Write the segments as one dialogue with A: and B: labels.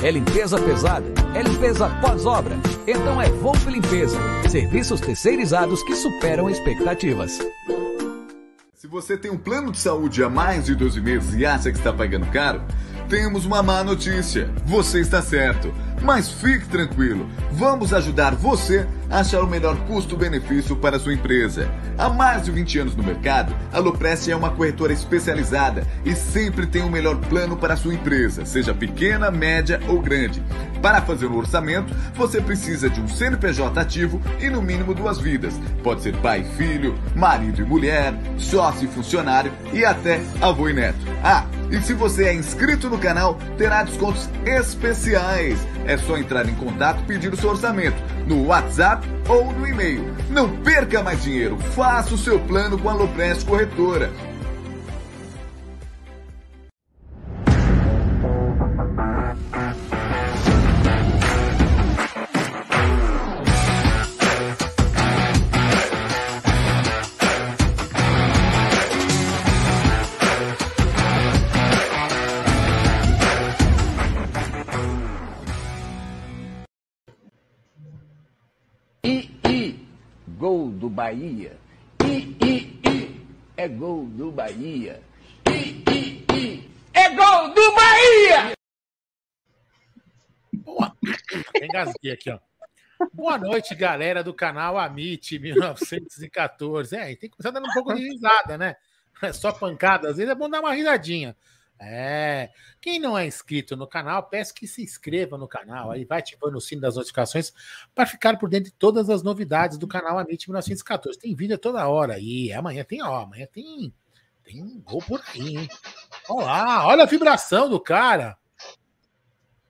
A: É limpeza pesada? É limpeza pós-obra? Então é Volpe Limpeza. Serviços terceirizados que superam expectativas.
B: Se você tem um plano de saúde há mais de 12 meses e acha que está pagando caro, temos uma má notícia. Você está certo. Mas fique tranquilo, vamos ajudar você a achar o melhor custo-benefício para a sua empresa. Há mais de 20 anos no mercado, a Loprest é uma corretora especializada e sempre tem o melhor plano para a sua empresa, seja pequena, média ou grande. Para fazer o um orçamento, você precisa de um CNPJ ativo e no mínimo duas vidas. Pode ser pai e filho, marido e mulher, sócio e funcionário e até avô e neto. Ah, e se você é inscrito no canal, terá descontos especiais. É só entrar em contato e pedir o seu orçamento no WhatsApp ou no e-mail. Não perca mais dinheiro, faça o seu plano com a Loprest Corretora.
C: Bahia. I, I, I, é gol do Bahia. I, I, I, é gol do Bahia!
D: Boa. Engasguei aqui, ó. Boa noite, galera do canal Amit 1914. É, tem que começar dando um pouco de risada, né? É só pancada, às vezes é bom dar uma risadinha. É. Quem não é inscrito no canal, peço que se inscreva no canal, aí vai ativando o sino das notificações para ficar por dentro de todas as novidades do canal Amit 1914. Tem vídeo toda hora aí. Amanhã tem, ó, amanhã tem tem um gol por aí, hein? Olha lá, olha a vibração do cara.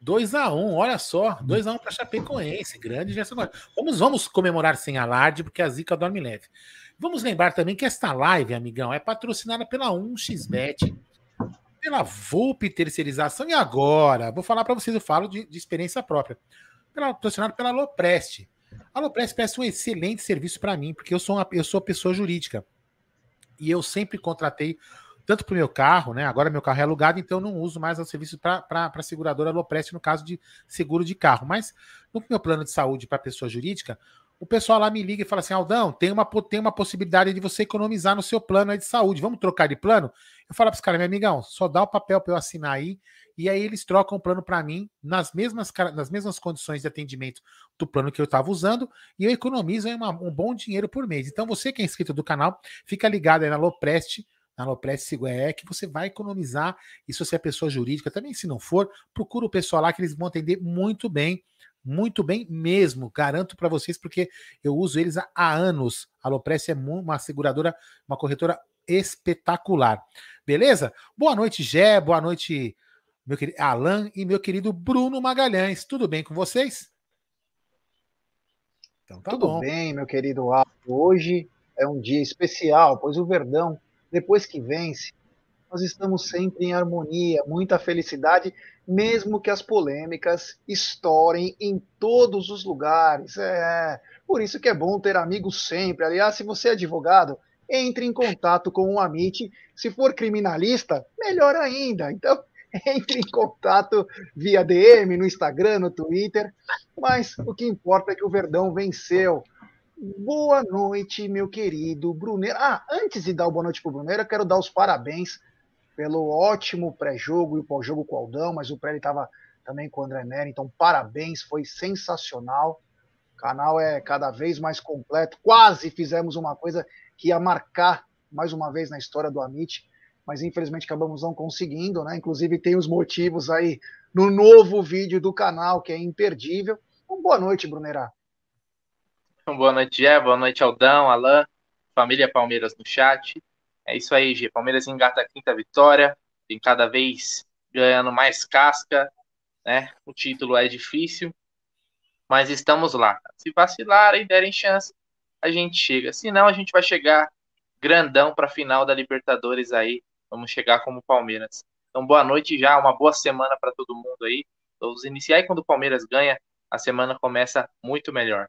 D: 2 a 1 um, olha só. 2 a 1 um para Chapecoense. Grande Gerson Vamos, vamos comemorar sem alarde, porque a zica dorme leve. Vamos lembrar também que esta live, amigão, é patrocinada pela 1xBet pela VUP terceirização e agora, vou falar para vocês, eu falo de, de experiência própria, pela, patrocinado pela Loprest. A Loprest presta um excelente serviço para mim, porque eu sou, uma, eu sou pessoa jurídica. E eu sempre contratei, tanto para o meu carro, né? Agora meu carro é alugado, então eu não uso mais o serviço para a seguradora Loprest no caso de seguro de carro. Mas no meu plano de saúde para pessoa jurídica, o pessoal lá me liga e fala assim: Aldão, tem uma, tem uma possibilidade de você economizar no seu plano de saúde. Vamos trocar de plano? Eu falo para os caras, meu amigão, só dá o papel para eu assinar aí, e aí eles trocam o plano para mim nas mesmas, nas mesmas condições de atendimento do plano que eu estava usando, e eu economizo uma, um bom dinheiro por mês. Então, você que é inscrito do canal, fica ligado aí na Loprest, na Loprest é que você vai economizar. E se você é pessoa jurídica, também se não for, procura o pessoal lá que eles vão atender muito bem muito bem mesmo, garanto para vocês, porque eu uso eles há, anos. A Alopress é uma seguradora, uma corretora espetacular. Beleza? Boa noite, Gé, boa noite, meu querido Alan e meu querido Bruno Magalhães. Tudo bem com vocês?
E: Então tá Tudo bom. bem, meu querido Aldo. Hoje é um dia especial, pois o Verdão, depois que vence, nós estamos sempre em harmonia, muita felicidade, mesmo que as polêmicas estourem em todos os lugares. É, por isso que é bom ter amigos sempre. Aliás, se você é advogado, entre em contato com o Amit. Se for criminalista, melhor ainda. Então, entre em contato via DM, no Instagram, no Twitter. Mas o que importa é que o Verdão venceu. Boa noite, meu querido Bruneiro. Ah, antes de dar o boa noite para o Bruneiro, eu quero dar os parabéns pelo ótimo pré-jogo e o pós-jogo com o Aldão, mas o pré ele estava também com o André Neri, então parabéns, foi sensacional. O canal é cada vez mais completo. Quase fizemos uma coisa que ia marcar mais uma vez na história do Amit, mas infelizmente acabamos não conseguindo, né? Inclusive tem os motivos aí no novo vídeo do canal, que é imperdível. Então, boa noite, Brunerá.
F: Boa noite, Gé. Boa noite, Aldão, Alain, família Palmeiras no chat. É isso aí, G. Palmeiras engata a quinta vitória, tem cada vez ganhando mais casca, né? O título é difícil, mas estamos lá. Se vacilarem, derem chance, a gente chega. Se não, a gente vai chegar grandão para a final da Libertadores aí. Vamos chegar como Palmeiras. Então, boa noite já, uma boa semana para todo mundo aí. Vamos iniciar aí quando o Palmeiras ganha, a semana começa muito melhor.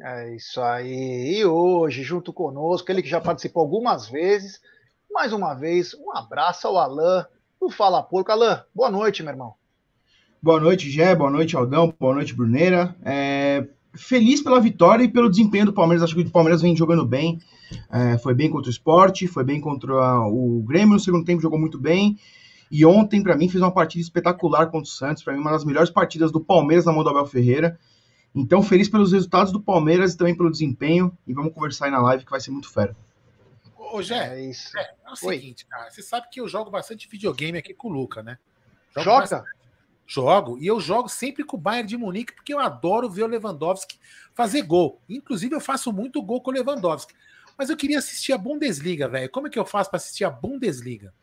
E: É isso aí. E hoje, junto conosco, ele que já participou algumas vezes, mais uma vez, um abraço ao Alain do Fala Porco. Alain, boa noite, meu irmão.
G: Boa noite, Gé, boa noite, Aldão, boa noite, Bruneira. É, feliz pela vitória e pelo desempenho do Palmeiras. Acho que o Palmeiras vem jogando bem. É, foi bem contra o esporte, foi bem contra o Grêmio no segundo tempo, jogou muito bem. E ontem, para mim, fez uma partida espetacular contra o Santos. Para mim, uma das melhores partidas do Palmeiras na mão do Abel Ferreira. Então, feliz pelos resultados do Palmeiras e também pelo desempenho. E vamos conversar aí na live que vai ser muito fera.
D: Ô, Jé, é, isso. é, é o seguinte, cara. Você sabe que eu jogo bastante videogame aqui com o Luca, né?
E: Jogo Joga? Bastante.
D: Jogo. E eu jogo sempre com o Bayern de Munique, porque eu adoro ver o Lewandowski fazer gol. Inclusive, eu faço muito gol com o Lewandowski. Mas eu queria assistir a Bundesliga, velho. Como é que eu faço para assistir a Bundesliga?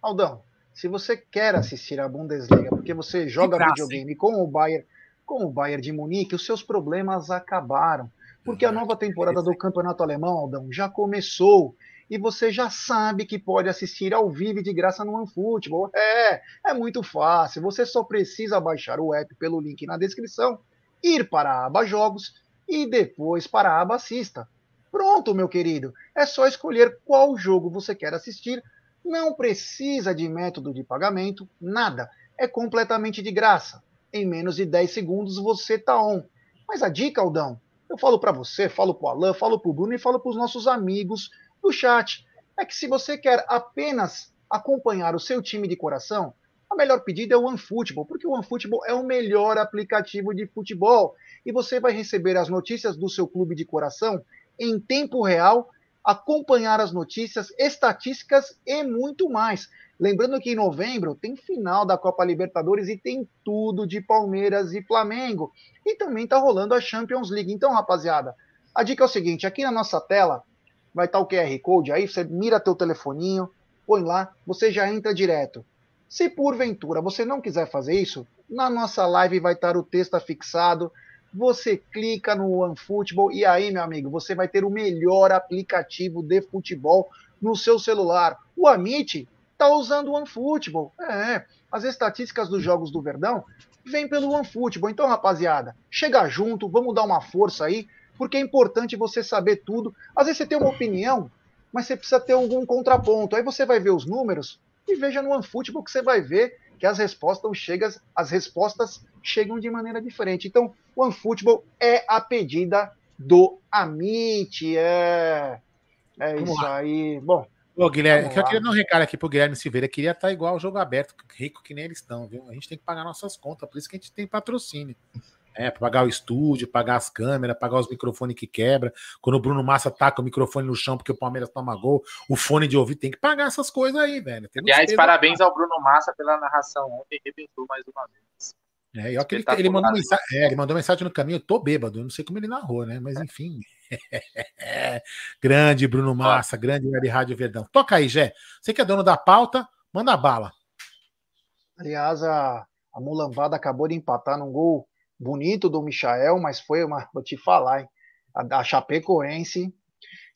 E: Aldão, se você quer assistir a Bundesliga, porque você joga graça, videogame hein? com o Bayern com o Bayern de Munique, os seus problemas acabaram. Porque a nova temporada do Campeonato Alemão, Aldão, já começou. E você já sabe que pode assistir ao vivo de graça no OneFootball. É, é muito fácil. Você só precisa baixar o app pelo link na descrição, ir para a aba Jogos e depois para a aba Assista. Pronto, meu querido. É só escolher qual jogo você quer assistir. Não precisa de método de pagamento, nada. É completamente de graça em menos de 10 segundos você tá on. Mas a dica, Aldão, eu falo para você, falo pro Alan, falo pro Bruno e falo para os nossos amigos do chat, é que se você quer apenas acompanhar o seu time de coração, a melhor pedida é o OneFootball, porque o OneFootball é o melhor aplicativo de futebol e você vai receber as notícias do seu clube de coração em tempo real, acompanhar as notícias, estatísticas e muito mais. Lembrando que em novembro tem final da Copa Libertadores e tem tudo de Palmeiras e Flamengo. E também tá rolando a Champions League. Então, rapaziada, a dica é o seguinte: aqui na nossa tela vai estar tá o QR Code aí, você mira teu telefoninho, põe lá, você já entra direto. Se porventura você não quiser fazer isso, na nossa live vai estar o texto afixado. Você clica no OneFootball e aí, meu amigo, você vai ter o melhor aplicativo de futebol no seu celular. O Amit está usando o OneFootball. É, as estatísticas dos jogos do Verdão vêm pelo OneFootball. Então, rapaziada, chega junto, vamos dar uma força aí, porque é importante você saber tudo. Às vezes você tem uma opinião, mas você precisa ter algum contraponto. Aí você vai ver os números e veja no OneFootball que você vai ver que as respostas chegam, as respostas chegam de maneira diferente. Então, o OneFootball é a pedida do Amit. É, é isso aí. Bom,
D: Ô, Guilherme, que eu queria dar um recado aqui pro Guilherme Silveira. Queria estar tá igual o jogo aberto, rico que nem eles estão, viu? A gente tem que pagar nossas contas, por isso que a gente tem patrocínio. É, pra pagar o estúdio, pagar as câmeras, pagar os microfones que quebra. Quando o Bruno Massa taca o microfone no chão porque o Palmeiras toma gol, o fone de ouvido tem que pagar essas coisas aí, velho.
F: Tem Aliás, parabéns ao Bruno Massa pela narração ontem, rebentou mais uma vez.
D: É, e ele, ele, mandou mensagem, é, ele mandou mensagem no caminho, eu tô bêbado, eu não sei como ele narrou, né? Mas enfim. grande Bruno Massa, Ó. grande Web Rádio Verdão. Toca aí, Jé. Você que é dono da pauta, manda bala.
E: Aliás, a, a Mulambada acabou de empatar num gol bonito do Michael, mas foi uma. Vou te falar, hein? A, a Chapecoense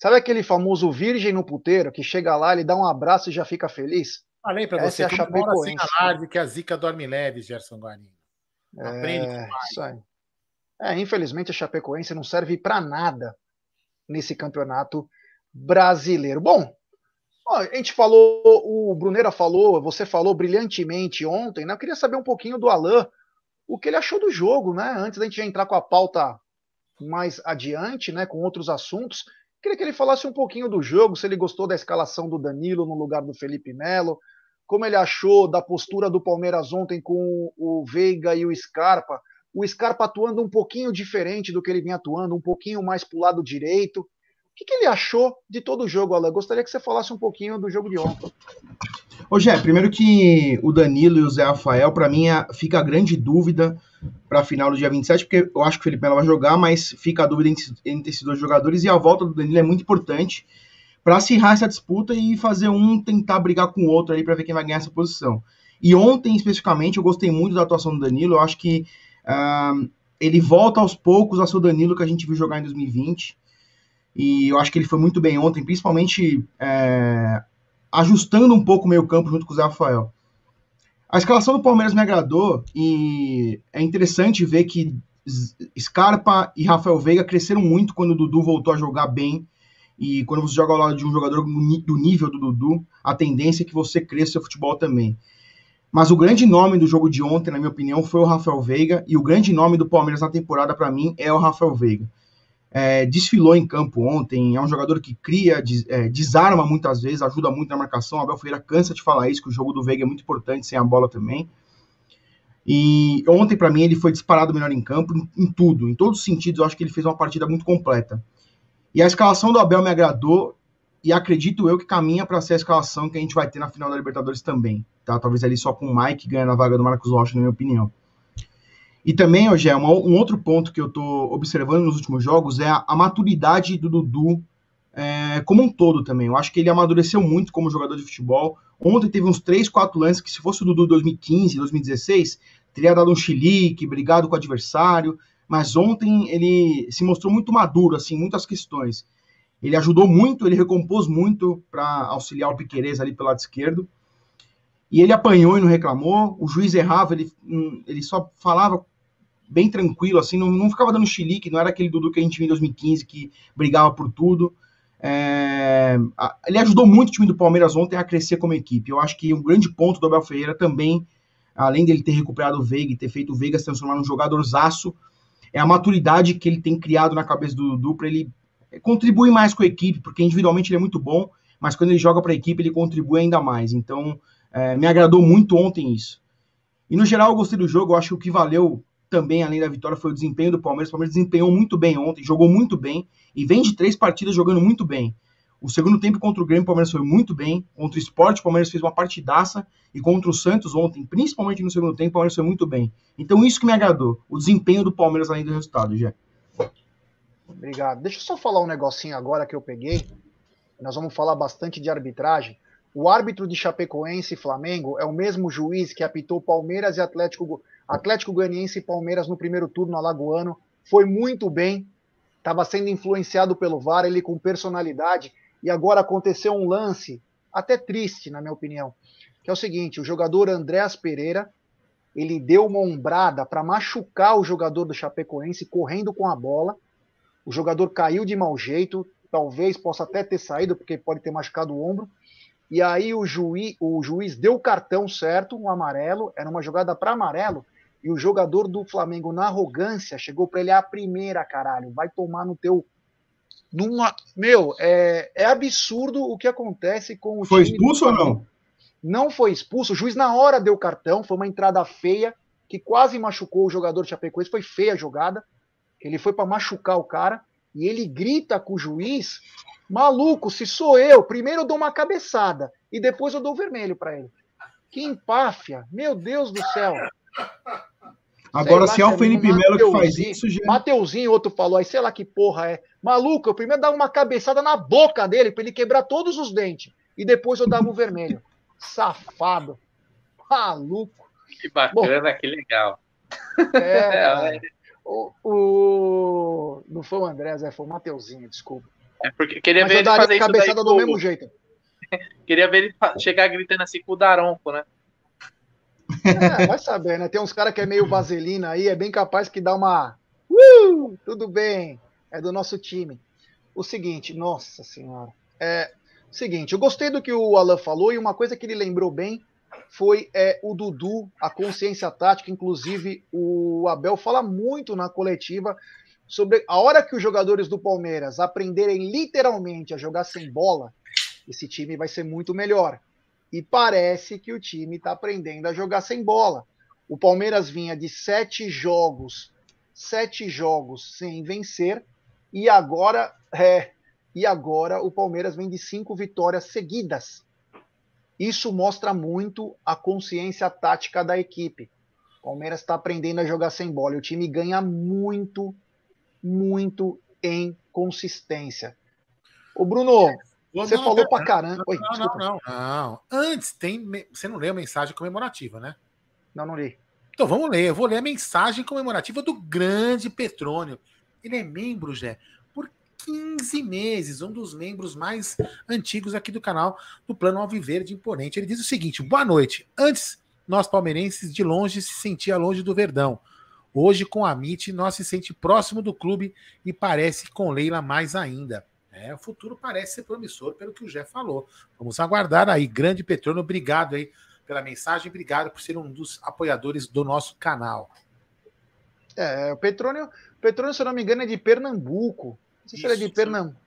E: Sabe aquele famoso virgem no puteiro que chega lá, ele dá um abraço e já fica feliz?
D: Falei pra
E: Essa
D: você,
E: é a Chapecoense.
D: assim live que a zica dorme leve, Gerson Guarino. Aprende
E: É, isso aí. É, infelizmente a Chapecoense não serve para nada nesse campeonato brasileiro. Bom, a gente falou, o Brunera falou, você falou brilhantemente ontem, né? Eu queria saber um pouquinho do Alain, o que ele achou do jogo, né? Antes da gente entrar com a pauta mais adiante, né? Com outros assuntos. Queria que ele falasse um pouquinho do jogo, se ele gostou da escalação do Danilo no lugar do Felipe Melo, como ele achou da postura do Palmeiras ontem com o Veiga e o Scarpa. O Scarpa atuando um pouquinho diferente do que ele vinha atuando, um pouquinho mais para o lado direito. O que, ele achou de todo o jogo, Alan? Gostaria que você falasse um pouquinho do jogo de ontem.
G: Ô, Jé, primeiro que o Danilo e o Zé Rafael, pra mim, é- fica a grande dúvida pra final do dia 27, porque eu acho que o Felipe Melo vai jogar, mas fica a dúvida entre, esses dois jogadores, e a volta do Danilo é muito importante pra acirrar essa disputa e fazer um tentar brigar com o outro aí pra ver quem vai ganhar essa posição. E ontem, especificamente, eu gostei muito da atuação do Danilo, eu acho que ah, ele volta aos poucos a ser o Danilo que a gente viu jogar em 2020, e eu acho que ele foi muito bem ontem, principalmente é, ajustando um pouco o meio campo junto com o Zé Rafael. A escalação do Palmeiras me agradou e é interessante ver que Scarpa e Rafael Veiga cresceram muito quando o Dudu voltou a jogar bem. E quando você joga ao lado de um jogador do nível do Dudu, a tendência é que você cresça seu futebol também. Mas o grande nome do jogo de ontem, na minha opinião, foi o Rafael Veiga. E o grande nome do Palmeiras na temporada, para mim, é o Rafael Veiga é, desfilou em campo ontem, é um jogador que cria, des- é, desarma muitas vezes, ajuda muito na marcação. Abel Ferreira cansa de falar isso, que o jogo do Veiga é muito importante sem a bola também. E ontem, para mim, ele foi disparado melhor em campo, em, em tudo, em todos os sentidos. Eu acho que ele fez uma partida muito completa. E a escalação do Abel me agradou, e acredito eu que caminha para ser a escalação que a gente vai ter na final da Libertadores também. Tá? Talvez ali só com o Mike ganhando a vaga do Marcos Rocha, na minha opinião. E também, hoje é um outro ponto que eu tô observando nos últimos jogos é a, a maturidade do Dudu é, como um todo também. Eu acho que ele amadureceu muito como jogador de futebol. Ontem teve uns 3, 4 lances que, se fosse o Dudu 2015, 2016, teria dado um chilique, brigado com o adversário. Mas ontem ele se mostrou muito maduro, assim, muitas questões. Ele ajudou muito, ele recompôs muito para auxiliar o Piquerez ali pelo lado esquerdo. E ele apanhou e não reclamou. O juiz errava, ele, hum, ele só falava bem tranquilo, assim, não, não ficava dando chilique, não era aquele Dudu que a gente viu em 2015 que brigava por tudo. É, ele ajudou muito o time do Palmeiras ontem a crescer como equipe. Eu acho que um grande ponto do Abel Ferreira também, além dele ter recuperado o Veiga e ter feito o Veiga se transformar num jogadorzaço, é a maturidade que ele tem criado na cabeça do Dudu para ele contribuir mais com a equipe, porque individualmente ele é muito bom, mas quando ele joga para a equipe ele contribui ainda mais. Então, é, me agradou muito ontem isso. E no geral eu gostei do jogo, eu acho que o que valeu também, além da vitória, foi o desempenho do Palmeiras. O Palmeiras desempenhou muito bem ontem, jogou muito bem e vem de três partidas jogando muito bem. O segundo tempo contra o Grêmio, o Palmeiras foi muito bem. Contra o Sport, o Palmeiras fez uma partidaça. E contra o Santos ontem, principalmente no segundo tempo, o Palmeiras foi muito bem. Então, isso que me agradou. O desempenho do Palmeiras além do resultado, já.
E: Obrigado. Deixa eu só falar um negocinho agora que eu peguei. Nós vamos falar bastante de arbitragem. O árbitro de Chapecoense e Flamengo é o mesmo juiz que apitou Palmeiras e Atlético, Atlético Goianiense e Palmeiras no primeiro turno alagoano. Foi muito bem. Estava sendo influenciado pelo VAR, ele com personalidade. E agora aconteceu um lance até triste, na minha opinião, que é o seguinte: o jogador Andréas Pereira ele deu uma ombrada para machucar o jogador do Chapecoense correndo com a bola. O jogador caiu de mau jeito, talvez possa até ter saído, porque pode ter machucado o ombro. E aí o juiz, o juiz deu o cartão certo, um amarelo, era uma jogada para amarelo, e o jogador do Flamengo, na arrogância, chegou para ele a primeira, caralho, vai tomar no teu. Numa... Meu, é, é absurdo o que acontece com o
G: Foi expulso ou não?
E: não foi expulso. O juiz na hora deu cartão, foi uma entrada feia que quase machucou o jogador de Chapecoense, foi feia a jogada. Ele foi para machucar o cara e ele grita com o juiz: "Maluco, se sou eu, primeiro eu dou uma cabeçada e depois eu dou o vermelho para ele". Que empáfia. Meu Deus do céu.
G: Agora, se é
E: se é
G: o Felipe Melo que faz isso, já.
E: Mateuzinho, outro falou aí, sei lá que porra é. Maluco, eu primeiro dava uma cabeçada na boca dele para ele quebrar todos os dentes e depois eu dava o vermelho. Safado. Maluco.
F: Que bacana, que legal.
E: É, cara. o, o- Não foi o André, Zé, foi o Mateuzinho, desculpa.
F: É porque queria
E: Mas
F: ver ele fazer isso daí
E: do
F: com-
E: mesmo jeito.
F: Queria ver ele chegar gritando assim com o Daronco, né?
E: É, vai saber, né? Tem uns caras que é meio vaselina aí, é bem capaz que dá uma. Uh, tudo bem, é do nosso time. O seguinte, nossa senhora. É seguinte, eu gostei do que o Alan falou e uma coisa que ele lembrou bem foi é, o Dudu, a consciência tática. Inclusive, o Abel fala muito na coletiva sobre a hora que os jogadores do Palmeiras aprenderem literalmente a jogar sem bola, esse time vai ser muito melhor. E parece que o time está aprendendo a jogar sem bola. O Palmeiras vinha de sete jogos, sete jogos sem vencer, e agora, é, e agora o Palmeiras vem de cinco vitórias seguidas. Isso mostra muito a consciência tática da equipe. O Palmeiras está aprendendo a jogar sem bola. O time ganha muito, muito em consistência. O Bruno, você
D: Não,
E: falou
D: pera-
E: pra caramba. Oi,
D: Não, não, não, não. Antes tem. Você não leu a mensagem comemorativa, né?
E: Não, não li.
D: Então vamos ler. Eu vou ler a mensagem comemorativa do grande Petrônio. Ele é membro, Jé, por 15 meses, um dos membros mais antigos aqui do canal do Plano Alviverde Imponente. Ele diz o seguinte: boa noite. Antes, nós palmeirenses de longe se sentia longe do Verdão. Hoje, com a MIT, nós se sente próximo do clube e parece com Leila mais ainda. É, o futuro parece ser promissor, pelo que o Jé falou. Vamos aguardar aí. Grande Petrônio, obrigado aí pela mensagem, obrigado por ser um dos apoiadores do nosso canal.
E: É, o Petrônio, Petrônio, se eu não me engano, é de Pernambuco. Não sei se ele é de. Pernambuco.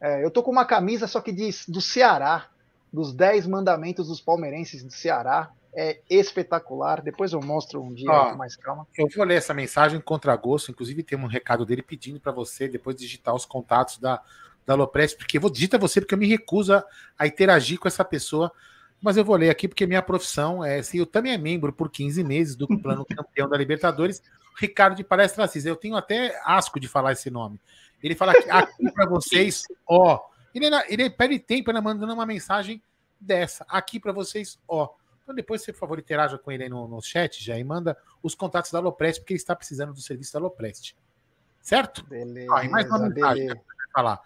E: É, eu tô com uma camisa só que diz do Ceará, dos 10 mandamentos dos palmeirenses do Ceará. É espetacular. Depois eu mostro um dia
D: Ó.
E: com mais calma.
D: Eu vou ler essa mensagem contra gosto, inclusive tem um recado dele pedindo para você depois digitar os contatos da, da Loprest, porque eu vou digitar você porque eu me recuso a, a interagir com essa pessoa, mas eu vou ler aqui porque minha profissão é, se eu também é membro por 15 meses do plano campeão da Libertadores, Ricardo de Palestra Assis. Eu tenho até asco de falar esse nome. Ele fala aqui, aqui para vocês, ó. Ele, ele perde tempo né, mandando uma mensagem dessa, aqui para vocês, ó. Então depois, você, por favor, interaja com ele aí no, no chat já e manda os contatos da Loprest, porque ele está precisando do serviço da Loprest. Certo?
E: Beleza,
D: Ah, e mais uma mensagem
E: beleza.
D: que falar.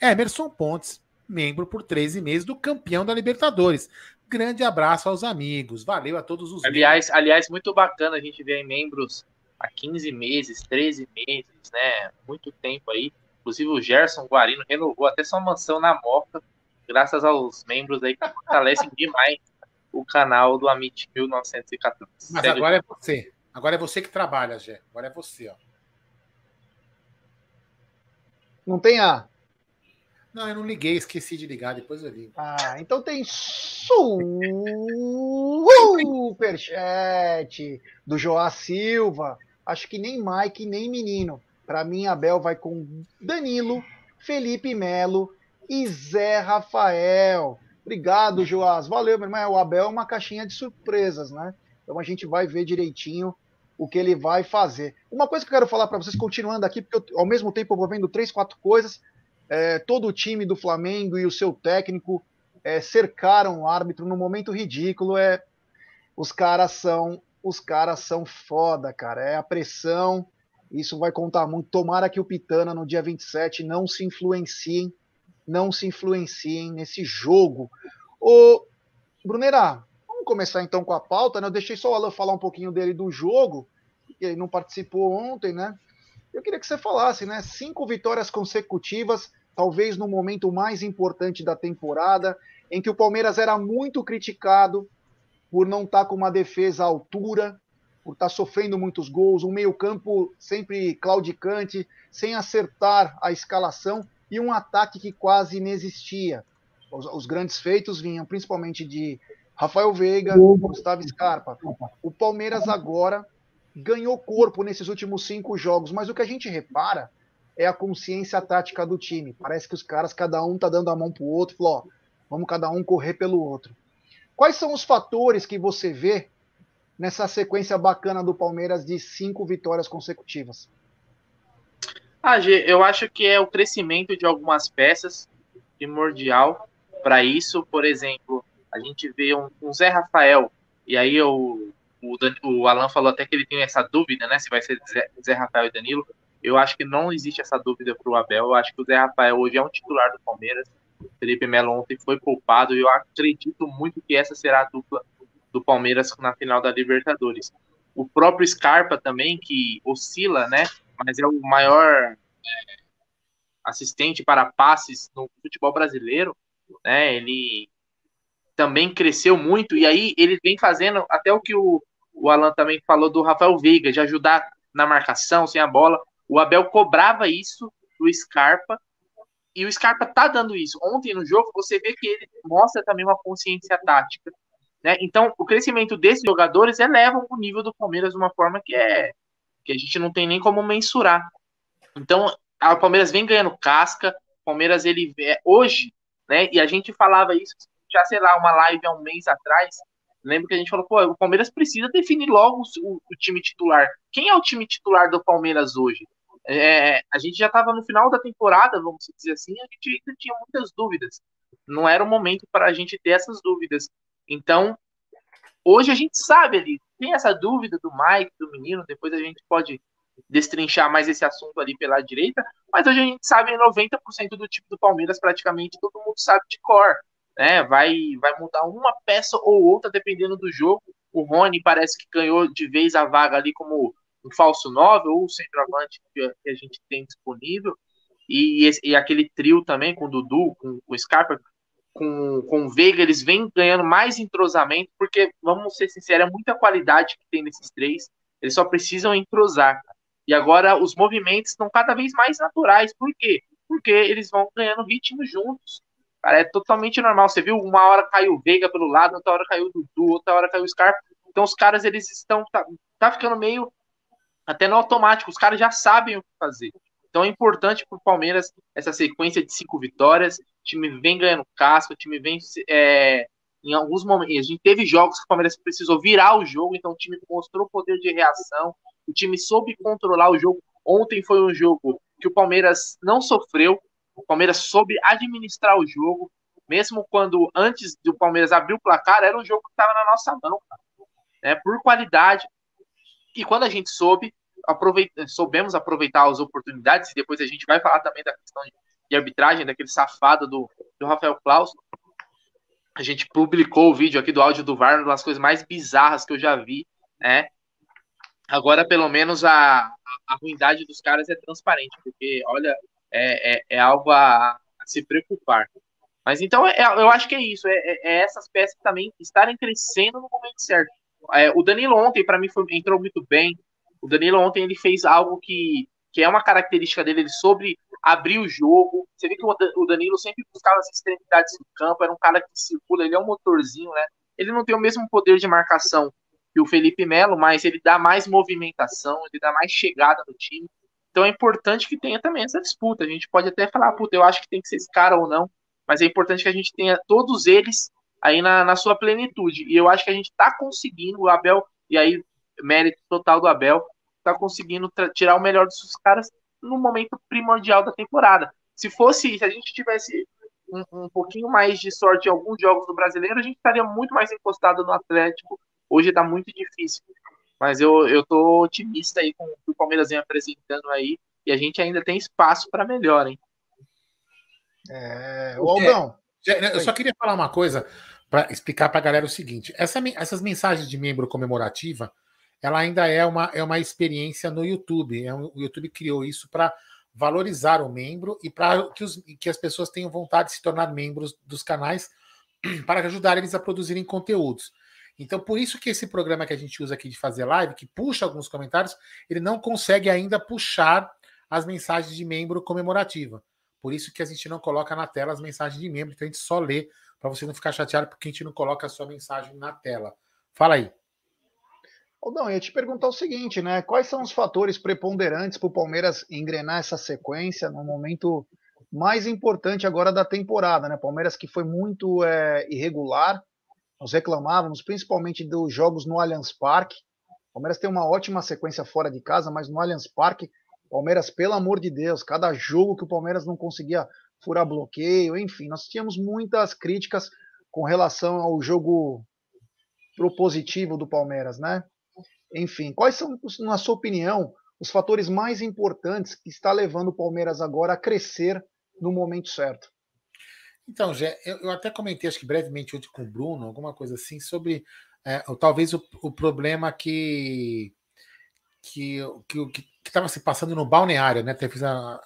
D: Emerson Pontes, membro por 13 meses do campeão da Libertadores. Grande abraço aos amigos. Valeu a todos os
F: Aliás, aliás, muito bacana a gente ver aí membros há 15 meses, 13 meses, né? Muito tempo aí. Inclusive o Gerson Guarino renovou até sua mansão na Moca, graças aos membros aí que fortalecem demais o canal do Amit 1914.
D: Mas
F: Segue
D: agora é você. Agora é você que trabalha, Gé. Agora é você, ó.
E: Não tem a.
D: Não, eu não liguei, esqueci de ligar, depois eu ligo.
E: Ah, então tem superchat do Joá Silva. Acho que nem Mike, nem menino. Para mim, Abel vai com Danilo, Felipe Melo e Zé Rafael. Obrigado, Joás. Valeu, meu irmão. O Abel é uma caixinha de surpresas, né? Então a gente vai ver direitinho o que ele vai fazer. Uma coisa que eu quero falar para vocês, continuando aqui, porque eu, ao mesmo tempo eu vou vendo três, quatro coisas. É, todo o time do Flamengo e o seu técnico é, cercaram o árbitro no momento ridículo. É, os caras são, os caras são foda, cara. É a pressão. Isso vai contar muito. Tomara que o Pitana no dia 27 não se influenciem, não se influenciem nesse jogo. Ô, Brunera, vamos começar então com a pauta, né? Eu deixei só o Alan falar um pouquinho dele do jogo, que ele não participou ontem, né? Eu queria que você falasse, né? Cinco vitórias consecutivas, talvez no momento mais importante da temporada, em que o Palmeiras era muito criticado por não estar com uma defesa à altura, por estar sofrendo muitos gols, um meio-campo sempre claudicante, sem acertar a escalação e um ataque que quase inexistia. Os, os grandes feitos vinham principalmente de Rafael Veiga, Gustavo Scarpa. O Palmeiras agora ganhou corpo nesses últimos cinco jogos, mas o que a gente repara é a consciência tática do time. Parece que os caras, cada um tá dando a mão pro outro, falou, ó, vamos cada um correr pelo outro. Quais são os fatores que você vê nessa sequência bacana do Palmeiras de cinco vitórias consecutivas?
F: Ah, eu acho que é o crescimento de algumas peças primordial para isso. Por exemplo, a gente vê um, um Zé Rafael, e aí o, Dan, o Alan falou até que ele tem essa dúvida, né? Se vai ser Zé, Zé Rafael e Danilo. Eu acho que não existe essa dúvida para o Abel. Eu acho que o Zé Rafael hoje é um titular do Palmeiras. Felipe Melo ontem foi poupado e eu acredito muito que essa será a dupla do Palmeiras na final da Libertadores. O próprio Scarpa também, que oscila, né? Mas é o maior assistente para passes no futebol brasileiro, né? Ele também cresceu muito e aí ele vem fazendo até o que o, o Alan também falou do Rafael Veiga, de ajudar na marcação, sem a bola. O Abel cobrava isso do Scarpa e o Scarpa tá dando isso. Ontem no jogo você vê que ele mostra também uma consciência tática. Né? Então, o crescimento desses jogadores eleva o nível do Palmeiras de uma forma que é que a gente não tem nem como mensurar. Então, o Palmeiras vem ganhando casca. O Palmeiras ele é, hoje, né? E a gente falava isso já sei lá uma live há um mês atrás. Lembro que a gente falou, pô, o Palmeiras precisa definir logo o, o time titular. Quem é o time titular do Palmeiras hoje? É, a gente já estava no final da temporada, vamos dizer assim, a gente ainda tinha muitas dúvidas. Não era o momento para a gente ter essas dúvidas. Então, hoje a gente sabe ali, tem essa dúvida do Mike, do menino, depois a gente pode destrinchar mais esse assunto ali pela direita, mas hoje a gente sabe 90% do time do Palmeiras, praticamente todo mundo sabe de cor. Né? Vai, vai mudar uma peça ou outra dependendo do jogo. O Rony parece que ganhou de vez a vaga ali como um falso 9 ou o centroavante que a gente tem disponível. E, e aquele trio também com o Dudu, com o Scarpa, com, com o Veiga, eles vêm ganhando mais entrosamento, porque, vamos ser sinceros, é muita qualidade que tem nesses três. Eles só precisam entrosar. E agora os movimentos estão cada vez mais naturais. Por quê? Porque eles vão ganhando ritmo juntos. Cara, é totalmente normal. Você viu, uma hora caiu o Veiga pelo lado, outra hora caiu o Dudu, outra hora caiu o Scarpa. Então os caras, eles estão. Tá, tá ficando meio. Até no automático. Os caras já sabem o que fazer. Então é importante para o Palmeiras essa sequência de cinco vitórias. Time vem ganhando casca, o time vem. É, em alguns momentos. A gente teve jogos que o Palmeiras precisou virar o jogo, então o time mostrou poder de reação. O time soube controlar o jogo. Ontem foi um jogo que o Palmeiras não sofreu. O Palmeiras soube administrar o jogo, mesmo quando antes do Palmeiras abrir o placar, era um jogo que estava na nossa mão, né, por qualidade. E quando a gente soube, aproveita, soubemos aproveitar as oportunidades, e depois a gente vai falar também da questão de, de arbitragem, daquele safado do, do Rafael Klaus. A gente publicou o vídeo aqui do áudio do VAR, uma das coisas mais bizarras que eu já vi, né? Agora, pelo menos, a, a ruindade dos caras é transparente, porque, olha, é, é, é algo a, a, se preocupar. Mas então é, eu acho que é isso, é, é, é essas peças também estarem crescendo no momento certo. É, o Danilo ontem, para mim, foi, entrou muito bem. O Danilo ontem ele fez algo que, que é uma característica dele, ele soube abrir o jogo. Você vê que o Danilo sempre buscava as extremidades do campo, era um cara que circula, ele é um motorzinho, né? Ele não tem o mesmo poder de marcação que o Felipe Melo, mas ele dá mais movimentação, ele dá mais chegada no time. Então é importante que tenha também essa disputa. A gente pode até falar, puta, eu acho que tem que ser esse cara ou não, mas é importante que a gente tenha todos eles aí na, na sua plenitude. E eu acho que a gente está conseguindo, o Abel, e aí, mérito total do Abel, está conseguindo tirar o melhor dos caras no momento primordial da temporada. Se fosse, se a gente tivesse um, um pouquinho mais de sorte em alguns jogos do brasileiro, a gente estaria muito mais encostado no Atlético. Hoje está muito difícil. Mas eu, eu tô otimista aí com o que o Palmeiras vem apresentando aí. E a gente ainda tem espaço para melhor, hein?
D: É, o Aldão. É, eu só queria falar uma coisa para explicar para a galera o seguinte: essa, essas mensagens de membro comemorativa, ela ainda é uma, é uma experiência no YouTube. É um, o YouTube criou isso para valorizar o membro e para que, que as pessoas tenham vontade de se tornar membros dos canais para ajudar eles a produzirem conteúdos. Então, por isso que esse programa que a gente usa aqui de fazer live, que puxa alguns comentários, ele não consegue ainda puxar as mensagens de membro comemorativa. Por isso que a gente não coloca na tela as mensagens de membro, então a gente só lê, para você não ficar chateado porque a gente não coloca a sua mensagem na tela. Fala aí.
E: Aldão, eu ia te perguntar o seguinte, né? Quais são os fatores preponderantes para o Palmeiras engrenar essa sequência no momento mais importante agora da temporada, né? Palmeiras que foi muito é, irregular, nós reclamávamos principalmente dos jogos no Allianz Parque. Palmeiras tem uma ótima sequência fora de casa, mas no Allianz Parque, Palmeiras, pelo amor de Deus, cada jogo que o Palmeiras não conseguia furar bloqueio, enfim, nós tínhamos muitas críticas com relação ao jogo propositivo do Palmeiras, né? Enfim, quais são, na sua opinião, os fatores mais importantes que está levando o Palmeiras agora a crescer no momento certo.
D: Então, Gé, eu, até comentei, acho que brevemente hoje com o Bruno, alguma coisa assim, sobre é, talvez o, o, problema que que estava se passando no balneário, né? Até fiz a,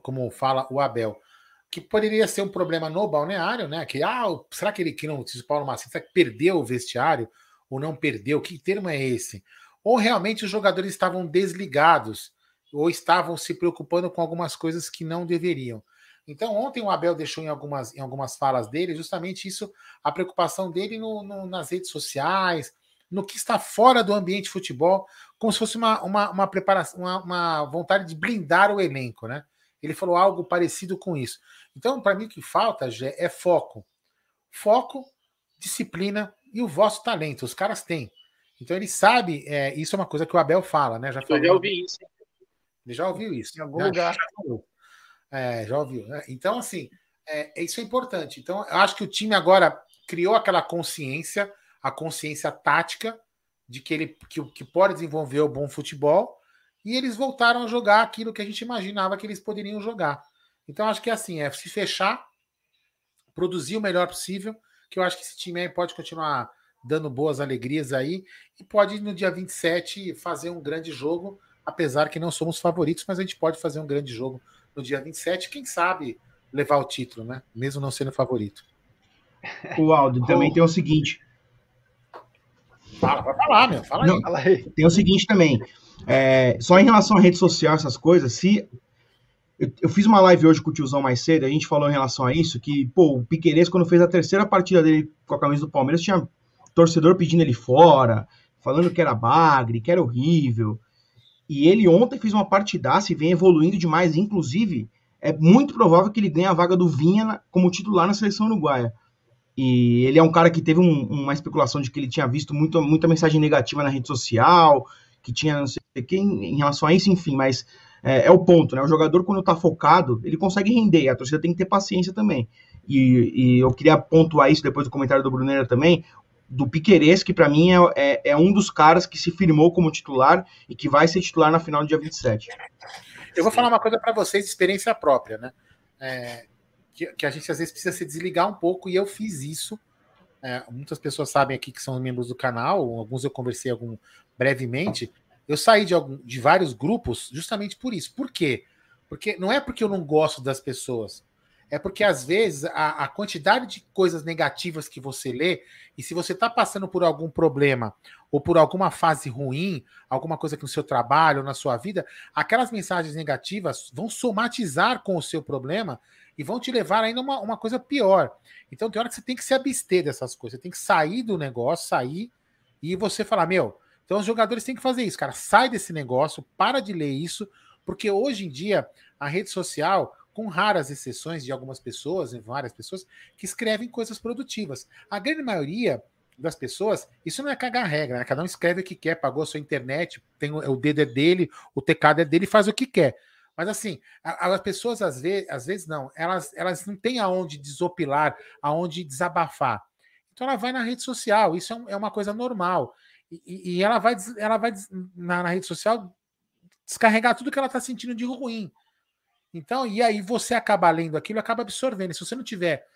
D: como fala o Abel, que poderia ser um problema no balneário, né? Que ah, será que ele que não o Paulo Macedo perdeu o vestiário ou não perdeu? Que termo é esse? Ou realmente os jogadores estavam desligados ou estavam se preocupando com algumas coisas que não deveriam? Então, ontem o Abel deixou em algumas, em algumas falas dele justamente isso, a preocupação dele no, no, nas redes sociais, no que está fora do ambiente futebol, como se fosse uma, uma, uma preparação, uma, uma, vontade de blindar o elenco, né? Ele falou algo parecido com isso. Então, para mim, o que falta, Gé, é foco. Foco, disciplina e o vosso talento. Os caras têm. Então ele sabe, é, isso é uma coisa que o Abel fala, né? Já falou,
F: Eu já ouvi isso.
D: Ele já ouviu isso.
E: Em algum né? lugar. Já
D: falou. É, já ouviu. Né? Então, assim, é, isso é importante. Então, eu acho que o time agora criou aquela consciência, a consciência tática de que ele que, que pode desenvolver o bom futebol e eles voltaram a jogar aquilo que a gente imaginava que eles poderiam jogar. Então, acho que é assim, é se fechar, produzir o melhor possível, que eu acho que esse time aí pode continuar dando boas alegrias aí e pode no dia 27 fazer um grande jogo, apesar que não somos favoritos, mas a gente pode fazer um grande jogo no dia 27, quem sabe levar o título, né? Mesmo não sendo favorito.
G: O Aldo, também tem o seguinte.
D: Fala, vai falar, meu. Fala
G: não, aí. Tem o seguinte também. É, só em relação à rede social, essas coisas, se. Eu, eu, fiz uma live hoje com o tiozão mais cedo, a gente falou em relação a isso, que, pô, o Piqueires, quando fez a terceira partida dele com a camisa do Palmeiras, tinha torcedor pedindo ele fora, falando que era bagre, que era horrível. E ele ontem fez uma partidaça e vem evoluindo demais. Inclusive, é muito provável que ele ganhe a vaga do Vinha como titular na seleção uruguaia. E ele é um cara que teve um, uma especulação de que ele tinha visto muito, muita mensagem negativa na rede social, que tinha não sei o que em, em relação a isso, enfim, mas é, é, o ponto, né? O jogador, quando tá focado, ele consegue render, a torcida tem que ter paciência também. E, e eu queria pontuar isso depois do comentário do Brunera também do Piqueires, que para mim é, é, é, um dos caras que se firmou como titular e que vai ser titular na final do dia 27.
D: Eu vou falar uma coisa para vocês experiência própria, né? É, que, que, a gente às vezes precisa se desligar um pouco e eu fiz isso. É, muitas pessoas sabem aqui que são membros do canal, alguns eu conversei algum, brevemente. Eu saí de, algum, de vários grupos justamente por isso. Por quê? Porque não é porque eu não gosto das pessoas é porque às vezes a, a, quantidade de coisas negativas que você lê, e se você está passando por algum problema ou por alguma fase ruim, alguma coisa que no seu trabalho ou na sua vida, aquelas mensagens negativas vão somatizar com o seu problema e vão te levar ainda a uma, uma coisa pior. Então tem hora que você tem que se abster dessas coisas, você tem que sair do negócio, sair e você falar, meu, então os jogadores têm que fazer isso, cara, sai desse negócio, para de ler isso, porque hoje em dia a rede social com raras exceções de algumas pessoas, várias pessoas, que escrevem coisas produtivas. A grande maioria das pessoas, isso não é cagar regra, né? cada um escreve o que quer, pagou a sua internet, tem o, o dedo é dele, o teclado é dele, faz o que quer. Mas assim, as pessoas às vezes, às vezes não, elas, elas não têm aonde desopilar, aonde desabafar. Então ela vai na rede social, isso é, é uma coisa normal. E, e, ela vai, ela vai na, na rede social descarregar tudo que ela está sentindo de ruim. Então, e aí você acaba lendo aquilo, acaba absorvendo. Se você não tiver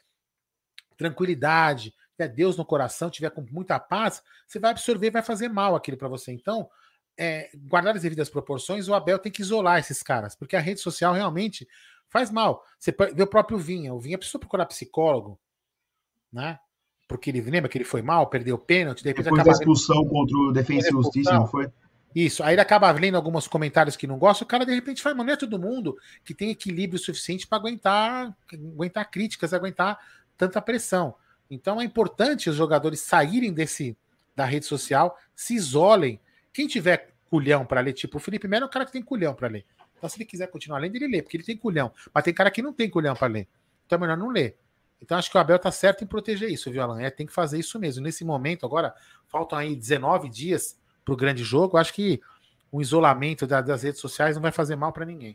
D: tranquilidade, tiver Deus no coração, tiver com muita paz, você vai absorver, vai fazer mal aquilo para você. Então, é, guardar as devidas proporções, o Abel tem que isolar esses caras, porque a rede social realmente faz mal. Você vê o próprio Vinha, o Vinha precisou procurar psicólogo, né? Porque ele lembra que ele foi mal, perdeu o pênalti,
G: depois Depois da expulsão contra o Defensa e Justiça, não foi?
D: Isso, aí ele acaba lendo alguns comentários que não gosta, o cara de repente fala, mas não é todo mundo que tem equilíbrio suficiente para aguentar, aguentar críticas, aguentar tanta pressão. Então é importante os jogadores saírem desse da rede social, se isolem. Quem tiver culhão para ler, tipo o Felipe Melo é o cara que tem culhão para ler. Então, se ele quiser continuar lendo, ele lê, porque ele tem culhão. Mas tem cara que não tem culhão para ler. Então é melhor não ler. Então acho que o Abel tá certo em proteger isso, viu, Alan? É, tem que fazer isso mesmo. Nesse momento, agora, faltam aí 19 dias para o grande jogo, acho que o isolamento da, das redes sociais não vai fazer mal para ninguém.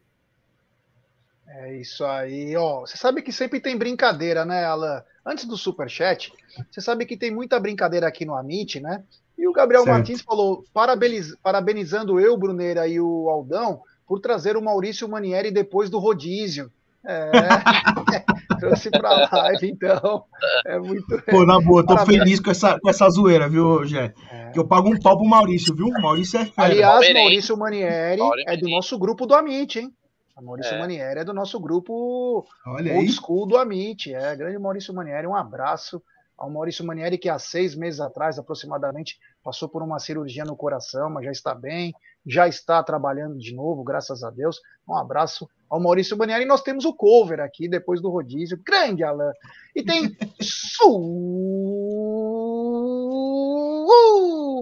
E: É isso aí, ó. Você sabe que sempre tem brincadeira, né, Alan? Antes do superchat, você sabe que tem muita brincadeira aqui no Amit, né? E o Gabriel
G: Certo.
E: Martins falou, parabeniz- parabenizando eu, Bruneira e o Aldão, por trazer o Maurício Manieri depois do rodízio. É, trouxe pra live, então. É muito.
G: Pô, na boa, tô
E: Parabéns.
G: feliz com essa, com essa zoeira, viu, Jé? Que eu pago um pau pro Maurício, viu? O Maurício é fera.
E: Aliás. Maurício Manieri é do nosso grupo do Amit, hein? A Maurício
F: É.
E: Manieri é do nosso grupo
G: Olha
E: old
G: aí.
E: school do Amit. É, grande Maurício Manieri, um abraço ao Maurício Manieri, que há seis meses atrás, aproximadamente, passou por uma cirurgia no coração, mas já está bem, já está trabalhando de novo, graças a Deus. Um abraço ao Maurício Manieri. E nós temos o cover aqui, depois do rodízio. Grande, Alan. E tem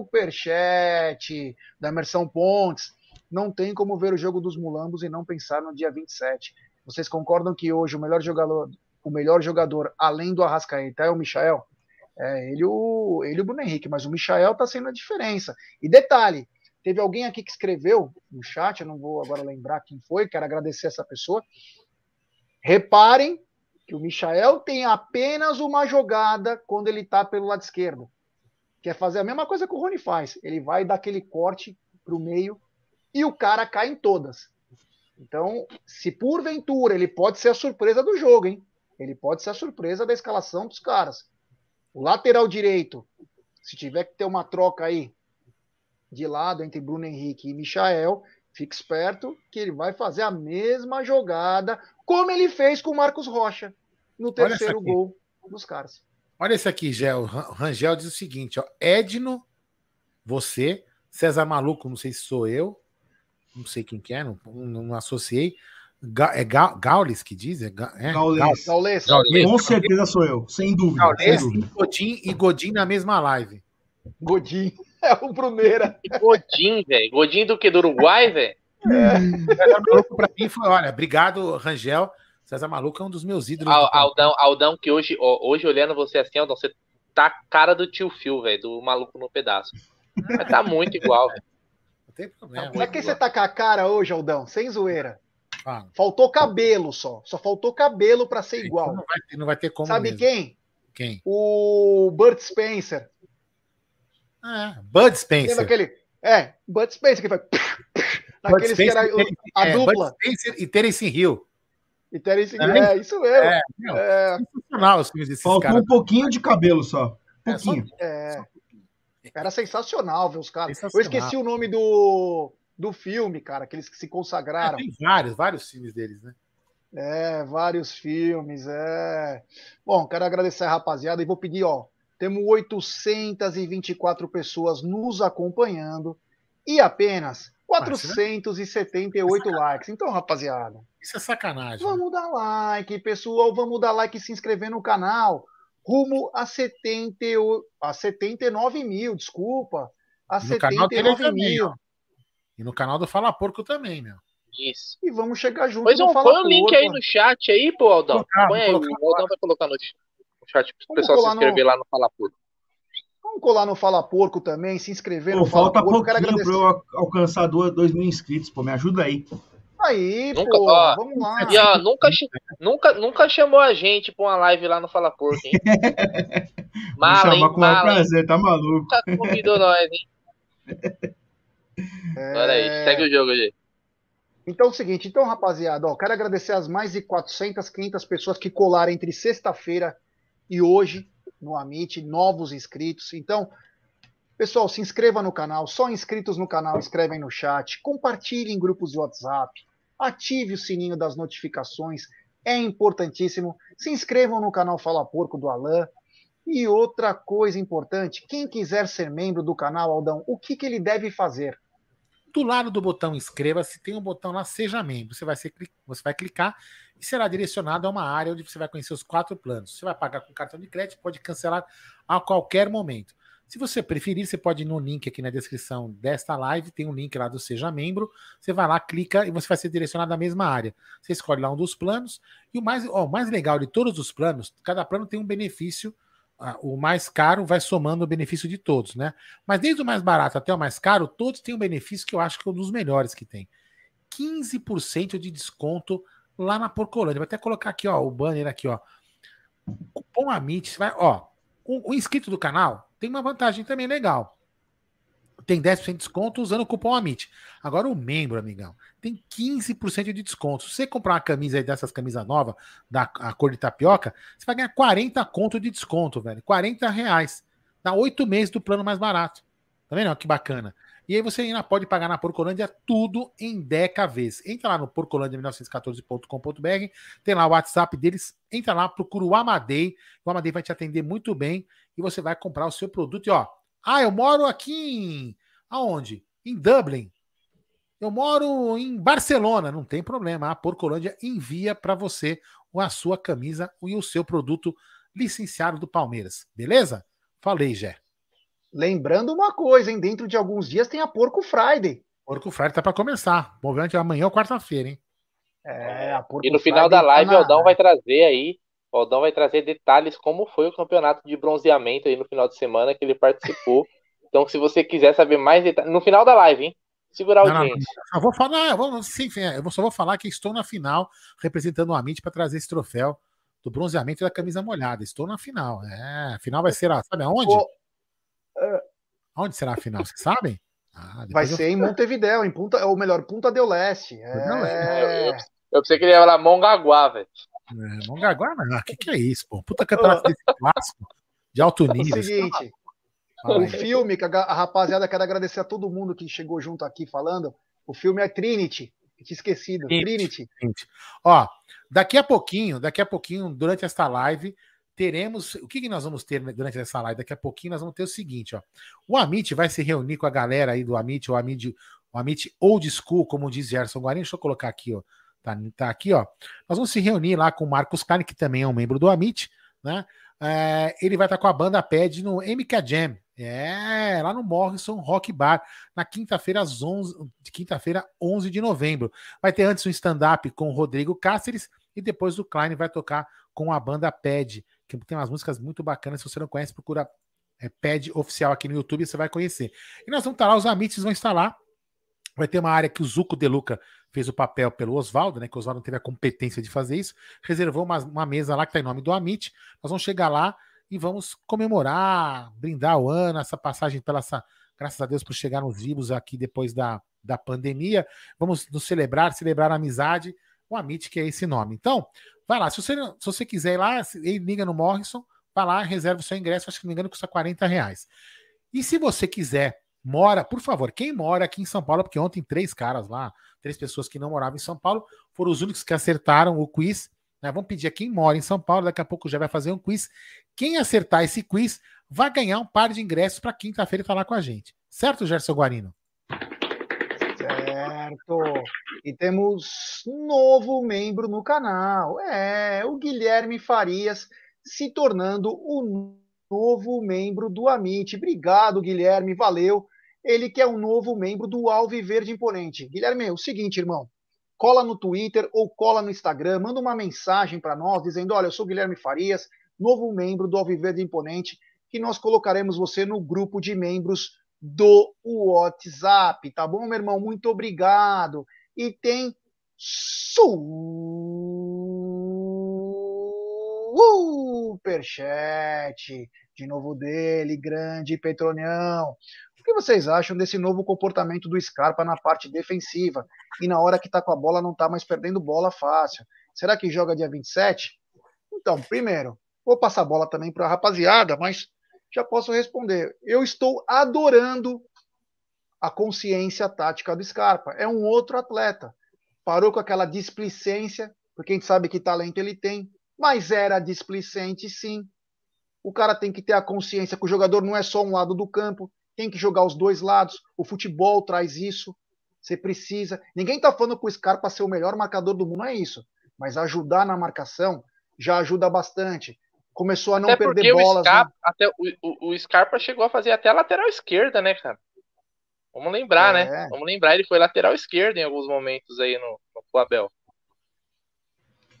E: superchat da Emerson Pontes. Não tem como ver o jogo dos mulambos e não pensar no dia 27. Vocês concordam que hoje o melhor jogador, o melhor jogador além do Arrascaeta é o Michael? É, ele, o, ele o Bruno Henrique, mas o Michael tá sendo a diferença. E detalhe, teve alguém aqui que escreveu no chat, eu não vou agora lembrar quem foi, quero agradecer essa pessoa. Reparem que o Michael tem apenas uma jogada quando ele tá pelo lado esquerdo. Quer fazer a mesma coisa que o Rony faz. Ele vai dar aquele corte pro meio e o cara cai em todas. Então, se porventura ele pode ser a surpresa do jogo, hein? Ele pode ser a surpresa da escalação dos caras. O lateral direito, se tiver que ter uma troca aí de lado entre Bruno Henrique e Michael, fique esperto que ele vai fazer a mesma jogada como ele fez com o Marcos Rocha no terceiro gol dos caras.
D: Olha esse aqui, Ran- Rangel diz o seguinte: ó, Edno, você, César Maluco, não sei se sou eu, não sei quem que é, não, não, não associei. Ga, é Ga, Gaules que diz? É, Ga, é?
G: Gaules.
E: Gaules,
D: Gaules.
G: Com certeza sou eu, sem dúvida. Sem
D: Gaules e
G: dúvida.
D: Godin, e Godin na mesma live.
E: Godinho, é o Bruneira.
F: E Godin, velho. Godin do que? Do Uruguai, velho?
D: César Maluco pra mim foi, olha, obrigado, Rangel. César Maluco é um dos meus ídolos.
F: Al-
D: do.
F: Aldão, Aldão, que hoje, ó, hoje olhando você assim, Aldão, você tá a cara do tio Phil, velho, do maluco no pedaço. Mas tá muito igual, velho.
D: Não tem problema.
E: Sabe que você tá com a cara hoje, Aldão? Sem zoeira.
D: Fala.
E: Faltou cabelo só. Só faltou cabelo pra ser igual.
D: Não vai, ter- não vai ter como.
E: Sabe
D: mesmo.
E: quem?
D: Quem?
E: O Burt Spencer.
D: Ah, Bud Spencer.
E: aquele? É, Bud Spencer que foi. Naqueles que era a
D: é,
E: dupla.
D: Bud Spencer e Terence Hill.
E: E Terence
D: É.
E: é, isso mesmo.
D: É,
E: É,
D: meu,
E: é,
D: sensacional os filmes desses
G: Faltou
D: caras.
G: um pouquinho de cabelo só.
D: É, só-
G: pouquinho.
E: Era sensacional ver os caras. Eu esqueci o nome do, do filme, cara, aqueles que se
D: É,
E: consagraram.
D: tem vários, vários filmes deles, né?
E: É, vários filmes, é. Bom, quero agradecer a rapaziada e vou pedir, ó, temos 824 pessoas nos acompanhando e apenas 478 likes. Então, rapaziada,
D: Isso é sacanagem. né?
E: vamos dar like, pessoal, vamos dar like e se inscrever no canal. Rumo a, 78, a 79 mil, desculpa. A
D: E no canal dele
E: 79
D: também,
E: mil.
D: E no canal do Fala Porco também, meu.
F: Isso.
E: E vamos chegar junto
F: Pois um, põe o link
E: Porco.
F: aí no chat aí, pô, Aldão. Põe aí, o Aldão vai colocar no no chat pro
E: Vamos
F: pessoal se
E: colar no-
F: inscrever lá no Fala Porco.
E: Vamos colar no Fala Porco também, se inscrever
G: Pô,
E: no Fala
G: falta
E: Porco. Quero
G: pouquinho pra eu al- alcançar 2 mil inscritos, pô. Me ajuda aí.
E: Aí,
F: Nunca-
E: pô,
F: ó,
E: vamos lá.
F: E ó, nunca, nunca, nunca chamou a gente pra uma live lá no Fala Porco, hein? Mala, hein?
G: com o
F: Mala,
G: prazer, tá maluco.
F: Nunca convidou nós, hein? Bora aí,
E: É,
F: segue o jogo aí.
E: Então é o seguinte, então rapaziada, ó, quero agradecer as mais de 400, 500 pessoas que colaram entre sexta-feira e hoje no Amit, novos inscritos. Então, pessoal, se inscreva no canal, só inscritos no canal escrevem no chat, compartilhe em grupos de WhatsApp, ative o sininho das notificações, é importantíssimo. Se inscrevam no canal Fala Porco do Alan. E outra coisa importante, quem quiser ser membro do canal Aldão, o que, que ele deve fazer?
D: Do lado do botão inscreva-se, tem um botão lá Seja Membro. Você vai, ser, você vai clicar e será direcionado a uma área onde você vai conhecer os quatro planos. Você vai pagar com cartão de crédito, pode cancelar a qualquer momento. Se você preferir, você pode ir no link aqui na descrição desta live, tem um link lá do Seja Membro. Você vai lá, clica e você vai ser direcionado à mesma área. Você escolhe lá um dos planos. E o mais, ó, o mais legal de todos os planos, cada plano tem um benefício. O mais caro vai somando o benefício de todos, né? Mas desde o mais barato até o mais caro, todos têm um benefício que eu acho que é um dos melhores que tem. 15% de desconto lá na Porcolândia. Vou até colocar aqui, ó, o banner aqui, ó. Cupom AMIT, vai, ó, o, o inscrito do canal tem uma vantagem também legal. Tem 10% de desconto usando o cupom AMIT. Agora o membro, amigão, tem 15% de desconto. Se você comprar uma camisa aí dessas camisas novas, da a cor de tapioca, você vai ganhar 40 conto de desconto, velho. 40 reais. Dá oito meses do plano mais barato. Tá vendo? Que bacana. E aí você ainda pode pagar na Porcolândia tudo em Deca vezes. Entra lá no porcolândia1914.com.br, tem lá o WhatsApp deles, entra lá, procura o Amadei, o Amadei vai te atender muito bem e você vai comprar o seu produto. E ó, ah, eu moro aqui em. Aonde? Em Dublin. Eu moro em Barcelona, não tem problema. A Porcolândia envia para você a sua camisa e o seu produto licenciado do Palmeiras. Beleza? Falei, Jé.
E: Lembrando uma coisa, hein? Dentro de alguns dias tem a Porco Friday.
D: Porco Friday tá para começar. Movimento amanhã ou quarta-feira, hein?
F: É, a Porco E no final Friday da live, tá o Aldão vai trazer aí. O Aldão vai trazer detalhes como foi o campeonato de bronzeamento aí no final de semana que ele participou. então, se você quiser saber mais detalhes. No final da live, hein? Segurar o audiência.
D: Não, vou falar, eu, vou, sim, eu só vou falar que estou na final representando o Amit para trazer esse troféu do bronzeamento da camisa molhada. Estou na final. É, a final vai ser, sabe aonde? É. Onde será a final? Vocês sabem?
E: Ah, Vai ser em Montevidéu, em Punta, ou melhor, Punta del Leste. É...
F: Não, é... eu, eu, pensei que ele ia falar Mongaguá, velho.
D: É, Mongaguá, não. O que, que é isso, pô? Puta campeonato desse clássico de alto nível. É o
E: seguinte, o filme, que a, rapaziada quer agradecer a todo mundo que chegou junto aqui falando. O filme é Trinity. Tinha esquecido. Trinity. Trinity.
D: Ó, daqui a pouquinho, daqui a pouquinho, durante esta live, teremos. O que, que nós vamos ter durante essa live? Daqui a pouquinho nós vamos ter o seguinte: ó. O Amit vai se reunir com a galera aí do Amit, o Amit, o Amit Old School, como diz Gerson Guarini. Deixa eu colocar aqui, ó. Tá, tá aqui, ó. Nós vamos se reunir lá com o Marcos Klein, que também é um membro do Amit, né? É, ele vai estar com a banda Pad no MK Jam. É, lá no Morrison Rock Bar, na quinta-feira, às 11, quinta-feira, 11 de novembro. Vai ter antes um stand-up com o Rodrigo Cáceres e depois o Klein vai tocar com a banda Pad que tem umas músicas muito bacanas. Se você não conhece, procura é, Pad Oficial aqui no YouTube, você vai conhecer. E nós vamos estar lá, os Amites vão estar lá. Vai ter uma área que o Zuco De Luca fez o papel pelo Oswaldo, né? Que o Oswaldo não teve a competência de fazer isso. Reservou uma, uma mesa lá que está em nome do Amit. Nós vamos chegar lá e vamos comemorar, brindar o ano, essa passagem pela essa, graças a Deus por chegar nos vivos aqui depois da, da pandemia. Vamos nos celebrar, celebrar a amizade. O Amit, que é esse nome. Então, Vai lá, se você, se você quiser ir lá, liga no Morrison, vai lá, reserva o seu ingresso, acho que não me engano, custa 40 reais. E se você quiser, mora, por favor, quem mora aqui em São Paulo, porque ontem três caras lá, três pessoas que não moravam em São Paulo, foram os únicos que acertaram o quiz. Né? Vamos pedir a quem mora em São Paulo, daqui a pouco já vai fazer um quiz. Quem acertar esse quiz vai ganhar um par de ingressos para quinta-feira estar lá com a gente. Certo, Gerson Guarino?
E: Certo. E temos novo membro no canal. É, o Guilherme Farias se tornando o novo membro do Amit. Obrigado, Guilherme, valeu. Ele que é um novo membro do Alviverde Imponente. Guilherme, é o seguinte, irmão. Cola no Twitter ou cola no Instagram, manda uma mensagem para nós dizendo: Olha, eu sou Guilherme Farias, novo membro do Alviverde Imponente, que nós colocaremos você no grupo de membros do WhatsApp, tá bom, meu irmão? Muito obrigado. E tem superchat de novo dele, grande Petronião. O que vocês acham desse novo comportamento do Scarpa na parte defensiva e na hora que tá com a bola não tá mais perdendo bola fácil? Será que joga dia 27? Então, primeiro, vou passar a bola também para a rapaziada, mas já posso responder. Eu estou adorando a consciência tática do Scarpa. É um outro atleta. Parou com aquela displicência, porque a gente sabe que talento ele tem, mas era displicente sim. O cara tem que ter a consciência que o jogador não é só um lado do campo, tem que jogar os dois lados. O futebol traz isso. Você precisa. Ninguém está falando que o Scarpa ser o melhor marcador do mundo, não é isso. Mas ajudar na marcação já ajuda bastante começou a não até perder bolas.
F: O Scarpa, né? até, o, o, Scarpa chegou a fazer até a lateral esquerda, né, cara? Vamos lembrar, né? é. né? Vamos lembrar, ele foi lateral esquerdo em alguns momentos aí no, no Abel.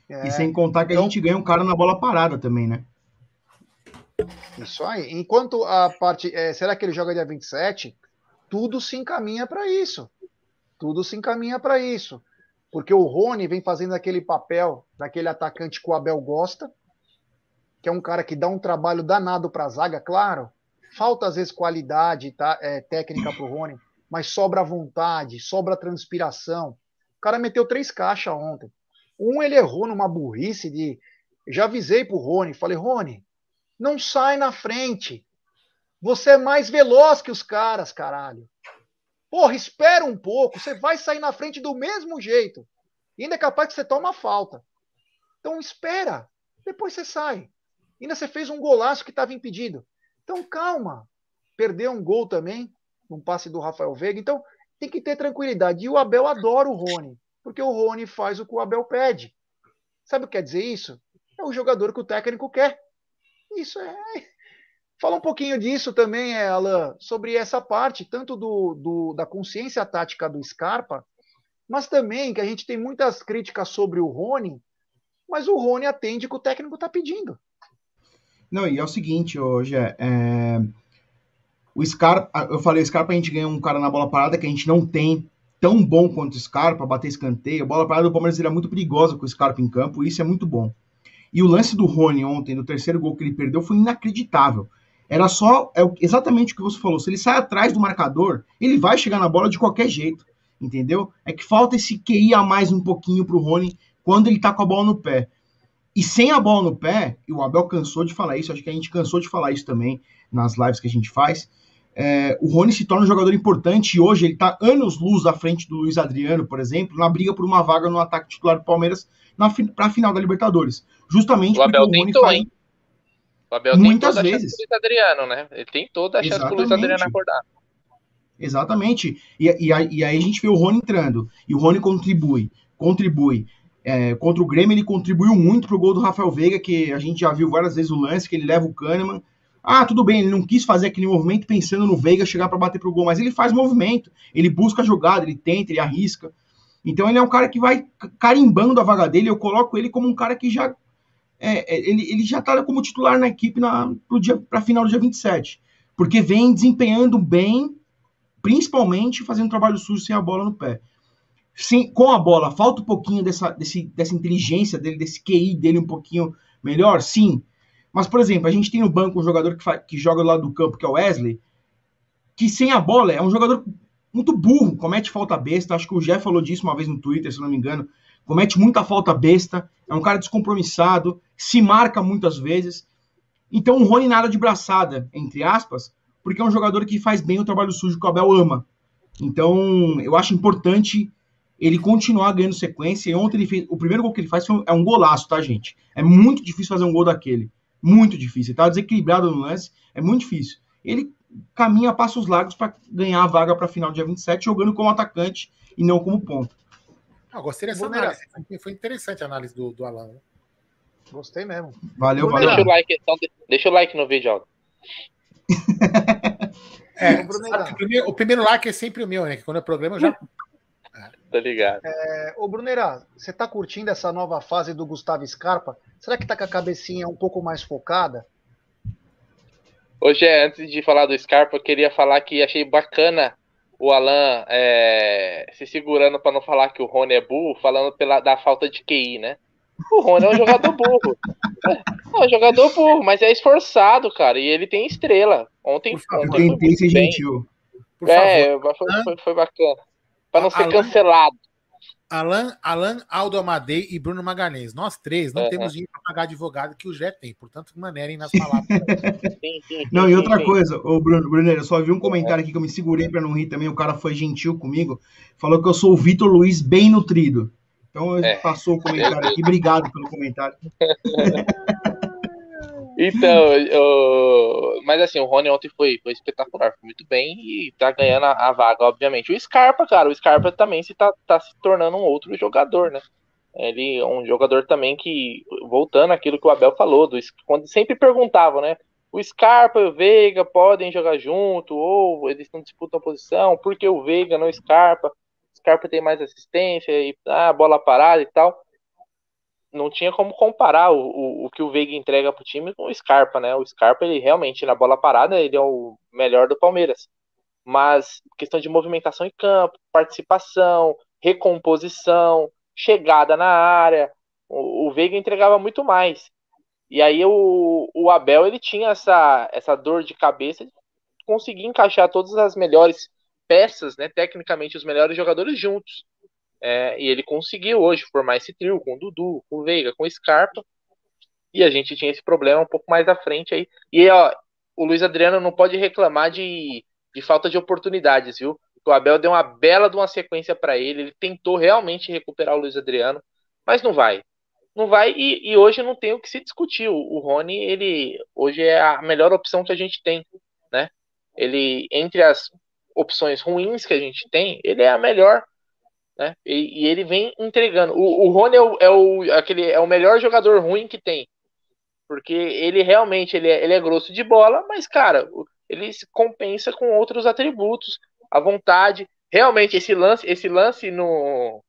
G: É. E sem contar que então, a gente ganha um cara na bola parada também, né?
E: Isso aí. Enquanto a parte. É, será que ele joga dia 27? Tudo se encaminha para isso. Tudo se encaminha para isso. porque o Rony vem fazendo aquele papel daquele atacante que o Abel gosta, que é um cara que dá um trabalho danado para a zaga, claro. Falta às vezes qualidade tá, é, técnica para o Rony, mas sobra vontade, sobra transpiração. O cara meteu três caixas ontem. Um ele errou numa burrice de. Já avisei pro Rony, falei, Rony, não sai na frente. Você é mais veloz que os caras, caralho. Porra, espera um pouco, você vai sair na frente do mesmo jeito. E ainda é capaz que você toma falta. Então espera, depois você sai. Ainda você fez um golaço que estava impedido. Então calma. Perdeu um gol também, um passe do Rafael Veiga. Então tem que ter tranquilidade. E o Abel adora o Rony, porque o Rony faz o que o Abel pede. Sabe o que quer dizer isso? É o jogador que o técnico quer. Isso é Fala um pouquinho disso também, é, Alan, sobre essa parte, tanto do, do, da consciência tática do Scarpa, mas também que a gente tem muitas críticas sobre o Rony, mas o Rony atende o que o técnico está pedindo.
G: Não, e é o seguinte, hoje é, o Scarpa, eu falei, o Scarpa a gente ganha um cara na bola parada que a gente não tem tão bom quanto o Scarpa, bater escanteio. A bola parada do Palmeiras era muito perigosa com o Scarpa em campo, e isso é muito bom. E o lance do Rony ontem, no terceiro gol que ele perdeu, foi inacreditável. Era só é exatamente o que você falou. Se ele sai atrás do marcador, ele vai chegar na bola de qualquer jeito, entendeu? É que falta esse QI a mais um pouquinho pro Rony quando ele tá com a bola no pé. E sem a bola no pé, e o Abel cansou de falar isso, acho que a gente cansou de falar isso também nas lives que a gente faz. É, o Rony se torna um jogador importante e hoje ele tá anos luz à frente do Luiz Adriano, por exemplo, na briga por uma vaga no ataque titular do Palmeiras para a final da Libertadores. Justamente
F: o Abel
G: porque o
F: tentou, hein? O Abel
G: Muitas
F: tem toda
G: vezes.
F: a chance do Luiz Adriano, né? Ele tem toda a chance do Luiz Adriano acordar.
G: Exatamente. E, e, e, aí a gente vê o Rony entrando. E o Rony contribui. Contribui. É, contra o Grêmio, ele contribuiu muito pro gol do Rafael Veiga, que a gente já viu várias vezes o lance, que ele leva o Kahneman. Ah, tudo bem, ele não quis fazer aquele movimento pensando no Veiga chegar para bater pro gol, mas ele faz movimento, ele busca a jogada, ele tenta, ele arrisca. Então ele é um cara que vai carimbando a vaga dele. Eu coloco ele como um cara que já é, é, ele, ele já está como titular na equipe para a final do dia 27. Porque vem desempenhando bem, principalmente fazendo trabalho sujo sem a bola no pé. Sim, com a bola, falta um pouquinho dessa, desse, dessa inteligência dele, desse QI dele um pouquinho melhor, sim. Mas, por exemplo, a gente tem no banco um jogador que, que joga do lado do campo, que é o Wesley, que sem a bola é um jogador muito burro, comete falta besta. Acho que o Jeff falou disso uma vez no Twitter, se não me engano comete muita falta besta, é um cara descompromissado, se marca muitas vezes. Então o Rony nada de braçada, entre aspas, porque é um jogador que faz bem o trabalho sujo que o Abel ama. Então eu acho importante ele continuar ganhando sequência. E ontem ele fez. O primeiro gol que ele faz é um golaço, tá, gente? É muito difícil fazer um gol daquele. Muito difícil. Ele tá desequilibrado no lance. É muito difícil. Ele caminha passos largos para ganhar a vaga para a final dia 27, jogando como atacante e não como ponta.
D: Ah, gostei dessa análise. Foi interessante a análise do, do Alan. Né?
E: Gostei mesmo.
G: Valeu, valeu.
F: Deixa o like, então, deixa o like no vídeo, Aldo.
D: é, o, primeiro, o primeiro like é sempre o meu, né? Que quando é programa eu já.
F: Tá ligado.
E: É, ô, Brunera, você tá curtindo essa nova fase do Gustavo Scarpa? Será que tá com a cabecinha um pouco mais focada?
F: Hoje, antes de falar do Scarpa, eu queria falar que achei bacana o Alan é, se segurando para não falar que o Rony é burro, falando pela, da falta de QI, né? O Rony é um jogador burro. É, é um jogador burro, mas é esforçado, cara. E ele tem estrela. Ontem,
G: ontem eu tentei ser gentil.
F: É, foi, foi, foi, bacana. Para não ser Alan, cancelado.
D: Alan, Alan, Aldo Amadei e Bruno Magalhães. Nós três não temos dinheiro pagar advogado que o Jé tem, portanto, manerem nas palavras.
G: sim, sim, não, e outra sim. coisa, o Bruno, Bruno, eu só vi um comentário aqui que eu me segurei para não rir também. O cara foi gentil comigo, falou que eu sou o Vitor Luiz bem nutrido. Então, ele é. passou o comentário aqui. Obrigado pelo comentário.
F: Então, eu... mas assim, o Rony ontem foi, foi espetacular, foi muito bem e tá ganhando a, a, vaga, obviamente. O Scarpa, cara, o Scarpa também se tá, tá se tornando um outro jogador, né? Ele é um jogador também que, voltando àquilo que o Abel falou, do, quando sempre perguntavam, né? O Scarpa e o Veiga podem jogar junto, ou eles não disputam posição, porque o Veiga não Scarpa? O Scarpa tem mais assistência e ah, bola parada e tal não tinha como comparar o, o, o que o Veiga entrega pro time com o Scarpa, né? O Scarpa, ele realmente, na bola parada, ele é o melhor do Palmeiras. Mas questão de movimentação em campo, participação, recomposição, chegada na área. O, o Veiga entregava muito mais. E aí o, o Abel ele tinha essa, essa dor de cabeça de conseguir encaixar todas as melhores peças, né, tecnicamente os melhores jogadores juntos. É, e ele conseguiu hoje formar esse trio com o Dudu, com o Veiga, com o Scarpa. E a gente tinha esse problema um pouco mais à frente aí. E ó, o Luiz Adriano não pode reclamar de, de falta de oportunidades, viu? O Abel deu uma bela de uma sequência para ele. Ele tentou realmente recuperar o Luiz Adriano, mas não vai não vai e, e, hoje não tem o que se discutir. O, o Rony, ele hoje é a melhor opção que a gente tem, né? Ele entre as opções ruins que a gente tem, ele é a melhor, né? E, e ele vem entregando. O, o Rony é o, é o, aquele, é o melhor jogador ruim que tem, porque ele realmente ele é, ele é grosso de bola, mas cara, ele se compensa com outros atributos, a vontade. Realmente esse lance, esse lance no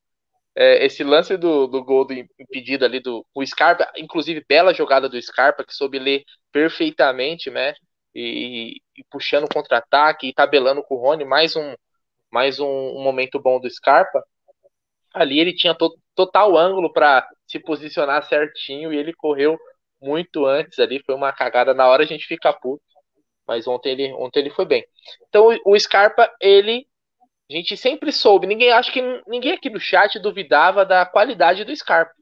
F: é, esse lance do, do gol do impedido ali do o Scarpa, inclusive bela jogada do Scarpa, que soube ler perfeitamente, né? E, e puxando contra-ataque e tabelando com o Rony, mais um, mais um, um momento bom do Scarpa. Ali ele tinha to, total ângulo para se posicionar certinho e ele correu muito antes ali. Foi uma cagada. Na hora a gente fica puto, mas ontem ele, ontem ele foi bem. Então o Scarpa, ele a gente sempre soube, ninguém acho que ninguém aqui no chat duvidava da qualidade do Scarpa.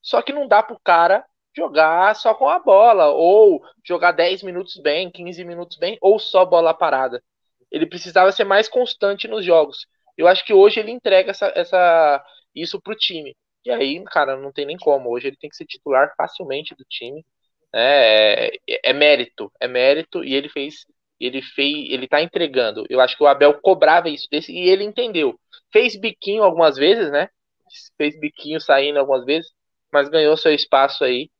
F: Só que não dá pro cara jogar só com a bola, ou jogar 10 minutos bem, 15 minutos bem, ou só bola parada. Ele precisava ser mais constante nos jogos. Eu acho que hoje ele entrega essa, essa, isso pro time. E aí, cara, não tem nem como. Hoje ele tem que ser titular facilmente do time. É, é, é mérito, é mérito, e ele fez ele fez, ele tá entregando. Eu acho que o Abel cobrava isso desse e ele entendeu. Fez biquinho algumas vezes, né? Fez biquinho saindo algumas vezes, mas ganhou seu espaço aí.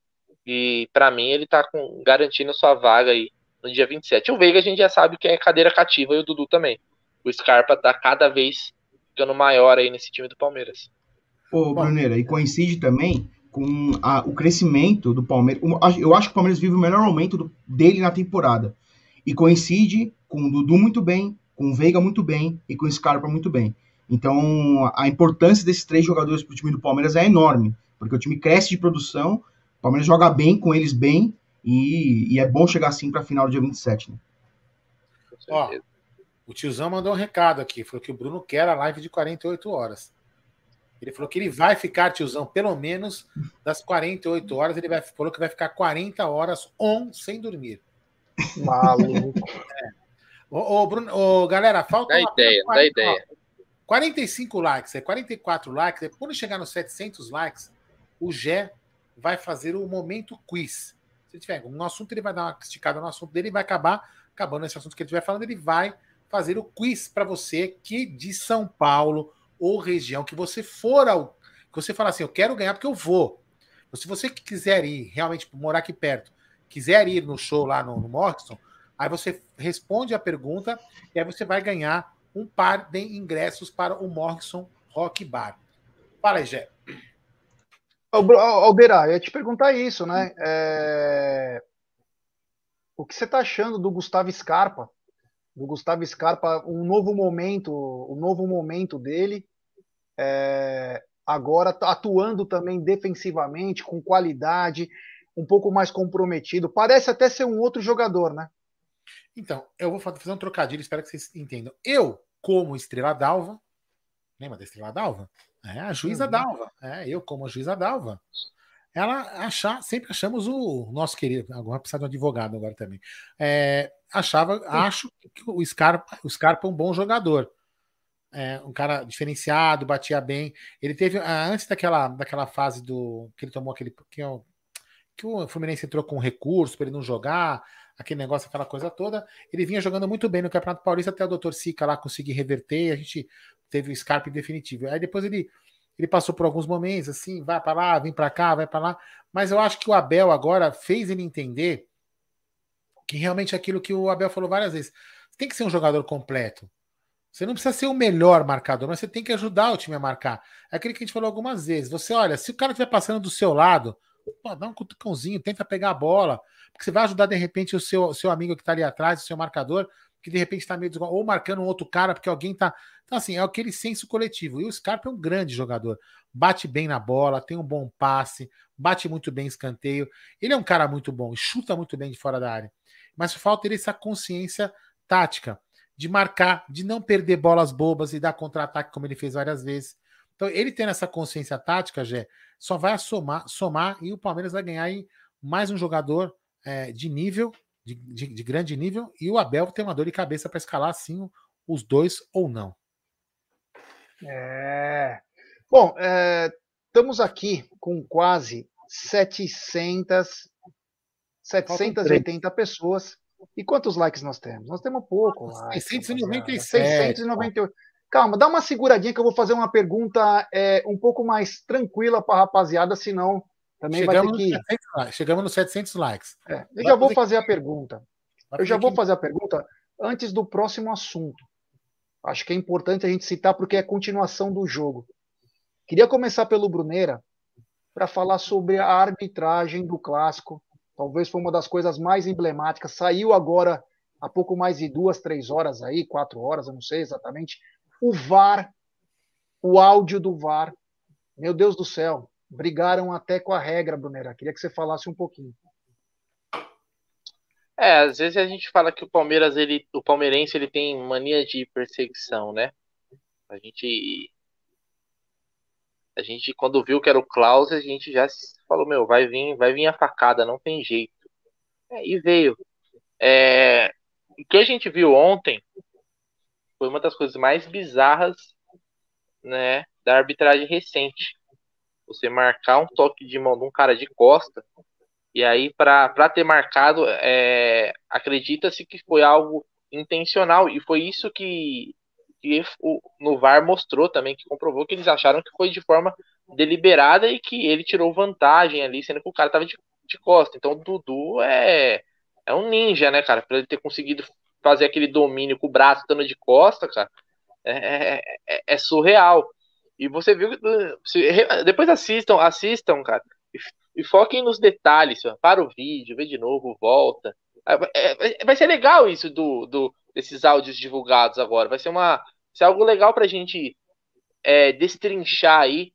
F: E para mim ele tá com, garantindo sua vaga aí no dia 27. O Veiga a gente já sabe que é cadeira cativa e o Dudu também. O Scarpa tá cada vez ficando maior aí nesse time do Palmeiras.
G: Ô, Bruneira, e coincide também com a, o crescimento do Palmeiras. Eu acho que o Palmeiras vive o melhor momento do, dele na temporada e coincide com o Dudu muito bem, com o Veiga muito bem e com o Scarpa muito bem. Então, a importância desses três jogadores para o time do Palmeiras é enorme, porque o time cresce de produção, o Palmeiras joga bem com eles bem, e, e é bom chegar assim para a final do dia 27. Né?
D: Ó, o tiozão mandou um recado aqui, falou que o Bruno quer a live de 48 horas. Ele falou que ele vai ficar, tiozão, pelo menos das 48 horas, ele vai, falou que vai ficar 40 horas on sem dormir.
E: Maluco.
D: É. Ô, ô, Bruno, ô, galera, falta.
F: Dá ideia, 40, dá ideia.
D: 45 likes, é 44 likes. É, quando chegar nos 700 likes, o Gé vai fazer o momento quiz. Se tiver um assunto, ele vai dar uma esticada no assunto dele e vai acabar acabando esse assunto que ele estiver falando. Ele vai fazer o quiz para você que de São Paulo ou região que você for ao. Que você fala assim, eu quero ganhar porque eu vou. Então, se você quiser ir realmente morar aqui perto quiser ir no show lá no, no Morrison, aí você responde a pergunta e aí você vai ganhar um par de ingressos para o Morrison Rock Bar. Fala aí, Gé.
E: Alberá, eu ia te perguntar isso, né? É... O que você está achando do Gustavo Scarpa? Do Gustavo Scarpa, um novo momento, um novo momento dele, é... agora atuando também defensivamente, com qualidade, um pouco mais comprometido. Parece até ser um outro jogador, né?
D: Então, eu vou fazer um trocadilho, espero que vocês entendam. Eu, como Estrela Dalva, lembra da Estrela Dalva? É, a juíza uhum. Dalva. É, eu, como a juíza Dalva. Ela achar, sempre achamos o nosso querido, agora precisa de um advogado agora também. É, achava, acho que o Scarpa, o Scarpa é um bom jogador. É, um cara diferenciado, batia bem. Ele teve, ah, antes daquela, daquela fase do. que ele tomou aquele. Que é o, que o Fluminense entrou com recurso para ele não jogar, aquele negócio, aquela coisa toda. Ele vinha jogando muito bem no Campeonato Paulista até o Dr. Sica lá conseguir reverter, a gente teve o Scarpe definitivo. Aí depois ele ele passou por alguns momentos assim, vai para lá, vem para cá, vai para lá, mas eu acho que o Abel agora fez ele entender que realmente é aquilo que o Abel falou várias vezes, tem que ser um jogador completo. Você não precisa ser o melhor marcador, mas você tem que ajudar o time a marcar. É aquilo que a gente falou algumas vezes. Você olha, se o cara estiver passando do seu lado, Pô, dá um cutucãozinho, tenta pegar a bola, porque você vai ajudar de repente o seu, seu amigo que está ali atrás, o seu marcador, que de repente está meio desigual, ou marcando um outro cara porque alguém tá. Então, assim, é aquele senso coletivo. E o Scarpa é um grande jogador. Bate bem na bola, tem um bom passe, bate muito bem escanteio. Ele é um cara muito bom, chuta muito bem de fora da área. Mas falta ele essa consciência tática de marcar, de não perder bolas bobas e dar contra-ataque como ele fez várias vezes. Então, ele tendo essa consciência tática, Gé, só vai somar, somar e o Palmeiras vai ganhar aí mais um jogador é, de nível, de, de, de, grande nível, e o Abel tem uma dor de cabeça para escalar assim os dois ou não.
E: É. Bom, é, estamos aqui com quase 700, 780 pessoas. E quantos likes nós temos? Nós temos pouco.
D: 697.
E: 698. Calma, dá uma seguradinha que eu vou fazer uma pergunta é, um pouco mais tranquila para a rapaziada, senão também chegamos vai ter que.
D: 700, chegamos nos 700 likes.
E: É, eu já vou fazer a pergunta. Eu já vou fazer a pergunta antes do próximo assunto. Acho que é importante a gente citar porque é continuação do jogo. Queria começar pelo Bruneira para falar sobre a arbitragem do clássico. Talvez foi uma das coisas mais emblemáticas. Saiu agora há pouco mais de duas, três horas aí, quatro horas, eu não sei exatamente, o VAR, o áudio do VAR. Meu Deus do céu, brigaram até com a regra, Brunera. Queria que você falasse um pouquinho.
F: É, às vezes a gente fala que o Palmeiras, ele, o palmeirense, ele tem mania de perseguição, né? A gente, a gente quando viu que era o Klaus, a gente já falou, meu, vai vir, vai vir a facada, não tem jeito. É, e veio. É, o que a gente viu ontem foi uma das coisas mais bizarras né, da arbitragem recente. Você marcar um toque de mão de um cara de costa, e aí, para ter marcado, é, acredita-se que foi algo intencional, e foi isso que, que o, no VAR mostrou também, que comprovou que eles acharam que foi de forma deliberada e que ele tirou vantagem ali, sendo que o cara estava de, de costa. Então, o Dudu é, é um ninja, né, cara? Para ele ter conseguido fazer aquele domínio com o braço dando de costa, cara, é, é, é, é surreal. E você viu. Depois assistam, assistam, cara. E, e foquem nos detalhes. Para o vídeo, vê de novo, volta. É, é, vai ser legal isso do, do, desses áudios divulgados agora. Vai ser uma. Vai ser algo legal pra gente é, destrinchar aí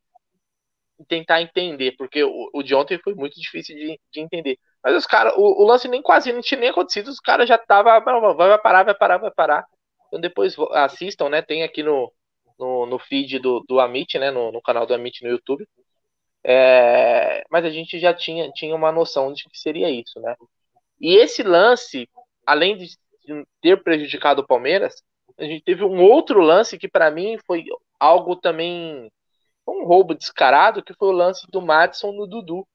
F: e tentar entender, porque o, o de ontem foi muito difícil de, de entender. Mas os caras, o, o, lance nem quase não tinha nem acontecido, os caras já tava, vai parar, vai parar, vai parar. Então depois assistam, né? Tem aqui no, no, no feed do, do Amit, né? No, no canal do Amit no YouTube. É, mas a gente já tinha, tinha uma noção de que seria isso, né? E esse lance, além de ter prejudicado o Palmeiras, a gente teve um outro lance que para mim foi algo também um roubo descarado, que foi o lance do Madison no Dudu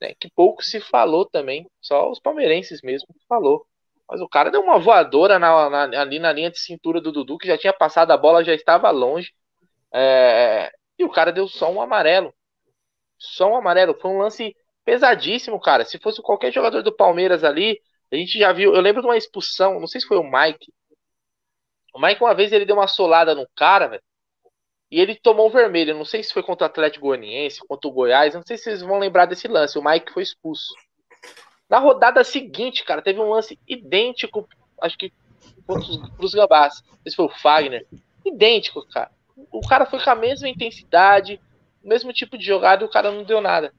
F: né, que pouco se falou também, só os palmeirenses mesmo falou. Mas o cara deu uma voadora na, na, ali na linha de cintura do Dudu, que já tinha passado a bola, já estava longe. É, e o cara deu só um amarelo. Só um amarelo. Foi um lance pesadíssimo, cara. Se fosse qualquer jogador do Palmeiras ali, a gente já viu. Eu lembro de uma expulsão, não sei se foi o Mike. O Mike, uma vez, ele deu uma solada no cara, velho. E ele tomou vermelho. Não sei se foi contra o Atlético Goianiense, contra o Goiás. Não sei se vocês vão lembrar desse lance. O Mike foi expulso. Na rodada seguinte, cara, teve um lance idêntico, acho que contra os Gabás. Esse foi o Fagner. Idêntico, cara. O cara foi com a mesma intensidade, o mesmo tipo de jogada e o cara não deu nada.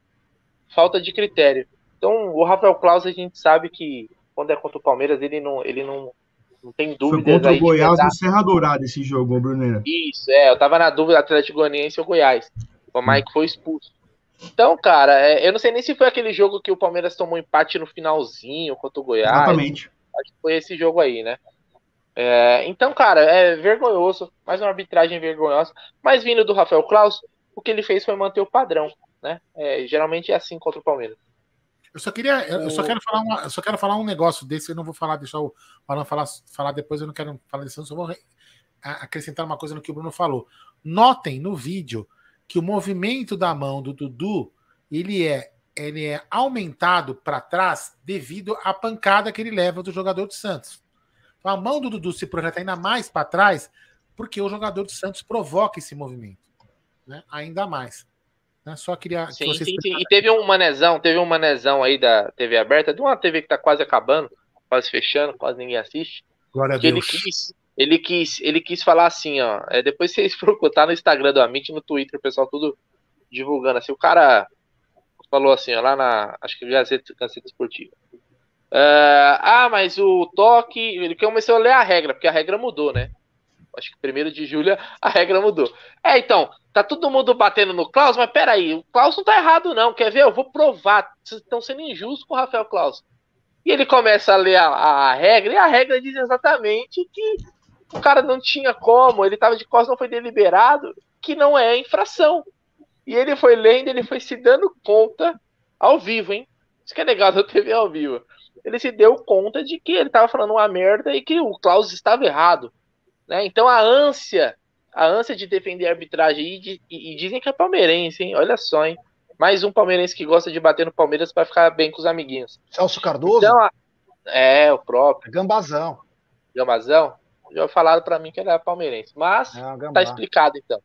F: Falta de critério. Então, o Rafael Claus, a gente sabe que quando é contra o Palmeiras, ele não, ele não, não tem dúvida.
G: Foi contra o Goiás no Serra Dourada esse jogo, Bruneira.
F: Isso, é. Eu tava na dúvida Atlético Goianiense ou Goiás. O Mike foi expulso. Então, cara, é, eu não sei nem se foi aquele jogo que o Palmeiras tomou empate no finalzinho contra o Goiás.
G: Exatamente.
F: Acho que foi esse jogo aí, né? É, então, cara, é vergonhoso. Mais uma arbitragem vergonhosa. Mas vindo do Rafael Klaus, o que ele fez foi manter o padrão, né? É, geralmente é assim contra o Palmeiras.
D: Eu só queria, eu só quero falar, uma, eu só quero falar um negócio desse. Eu não vou falar, deixar o Alan falar, falar depois. Eu não quero falar disso. Só vou acrescentar uma coisa no que o Bruno falou. Notem no vídeo que o movimento da mão do Dudu ele é, ele é aumentado para trás devido à pancada que ele leva do jogador de Santos. Então, a mão do Dudu se projeta ainda mais para trás porque o jogador de Santos provoca esse movimento, né? Ainda mais. Né? Só queria
F: sim, que vocês... sim, sim. E teve um manezão, teve um manezão aí da TV aberta, de uma TV que tá quase acabando, quase fechando, quase ninguém assiste.
D: Glória a
F: Que ele
D: Deus.
F: quis, ele quis, ele quis falar assim, ó. É, depois vocês procurar no Instagram do Amit, no Twitter, o pessoal tudo divulgando assim. O cara falou assim, ó, lá na, acho que Gazeta, Gazeta Esportiva. É, ah, mas o toque, ele começou a ler a regra, porque a regra mudou, né? Acho que primeiro de julho a regra mudou. É, então, tá todo mundo batendo no Klaus, mas peraí, o Klaus não tá errado, não. Quer ver? Eu vou provar. Vocês estão sendo injustos com o Rafael Klaus. E ele começa a ler a, a regra, e a regra diz exatamente que o cara não tinha como, ele tava de costas, não foi deliberado, que não é infração. E ele foi lendo, ele foi se dando conta ao vivo, hein? Isso que é legal da TV ao vivo. Ele se deu conta de que ele tava falando uma merda e que o Klaus estava errado. Né? Então a ânsia, a ânsia de defender a arbitragem, e, de- e- e dizem que é palmeirense, hein? Olha só, hein? Mais um palmeirense que gosta de bater no Palmeiras para ficar bem com os amiguinhos.
E: Celso Cardoso,
F: Então, a- é, o próprio
E: gambazão.
F: Gamazão, já falaram para mim que ele era palmeirense. Mas
E: É,
F: tá explicado então.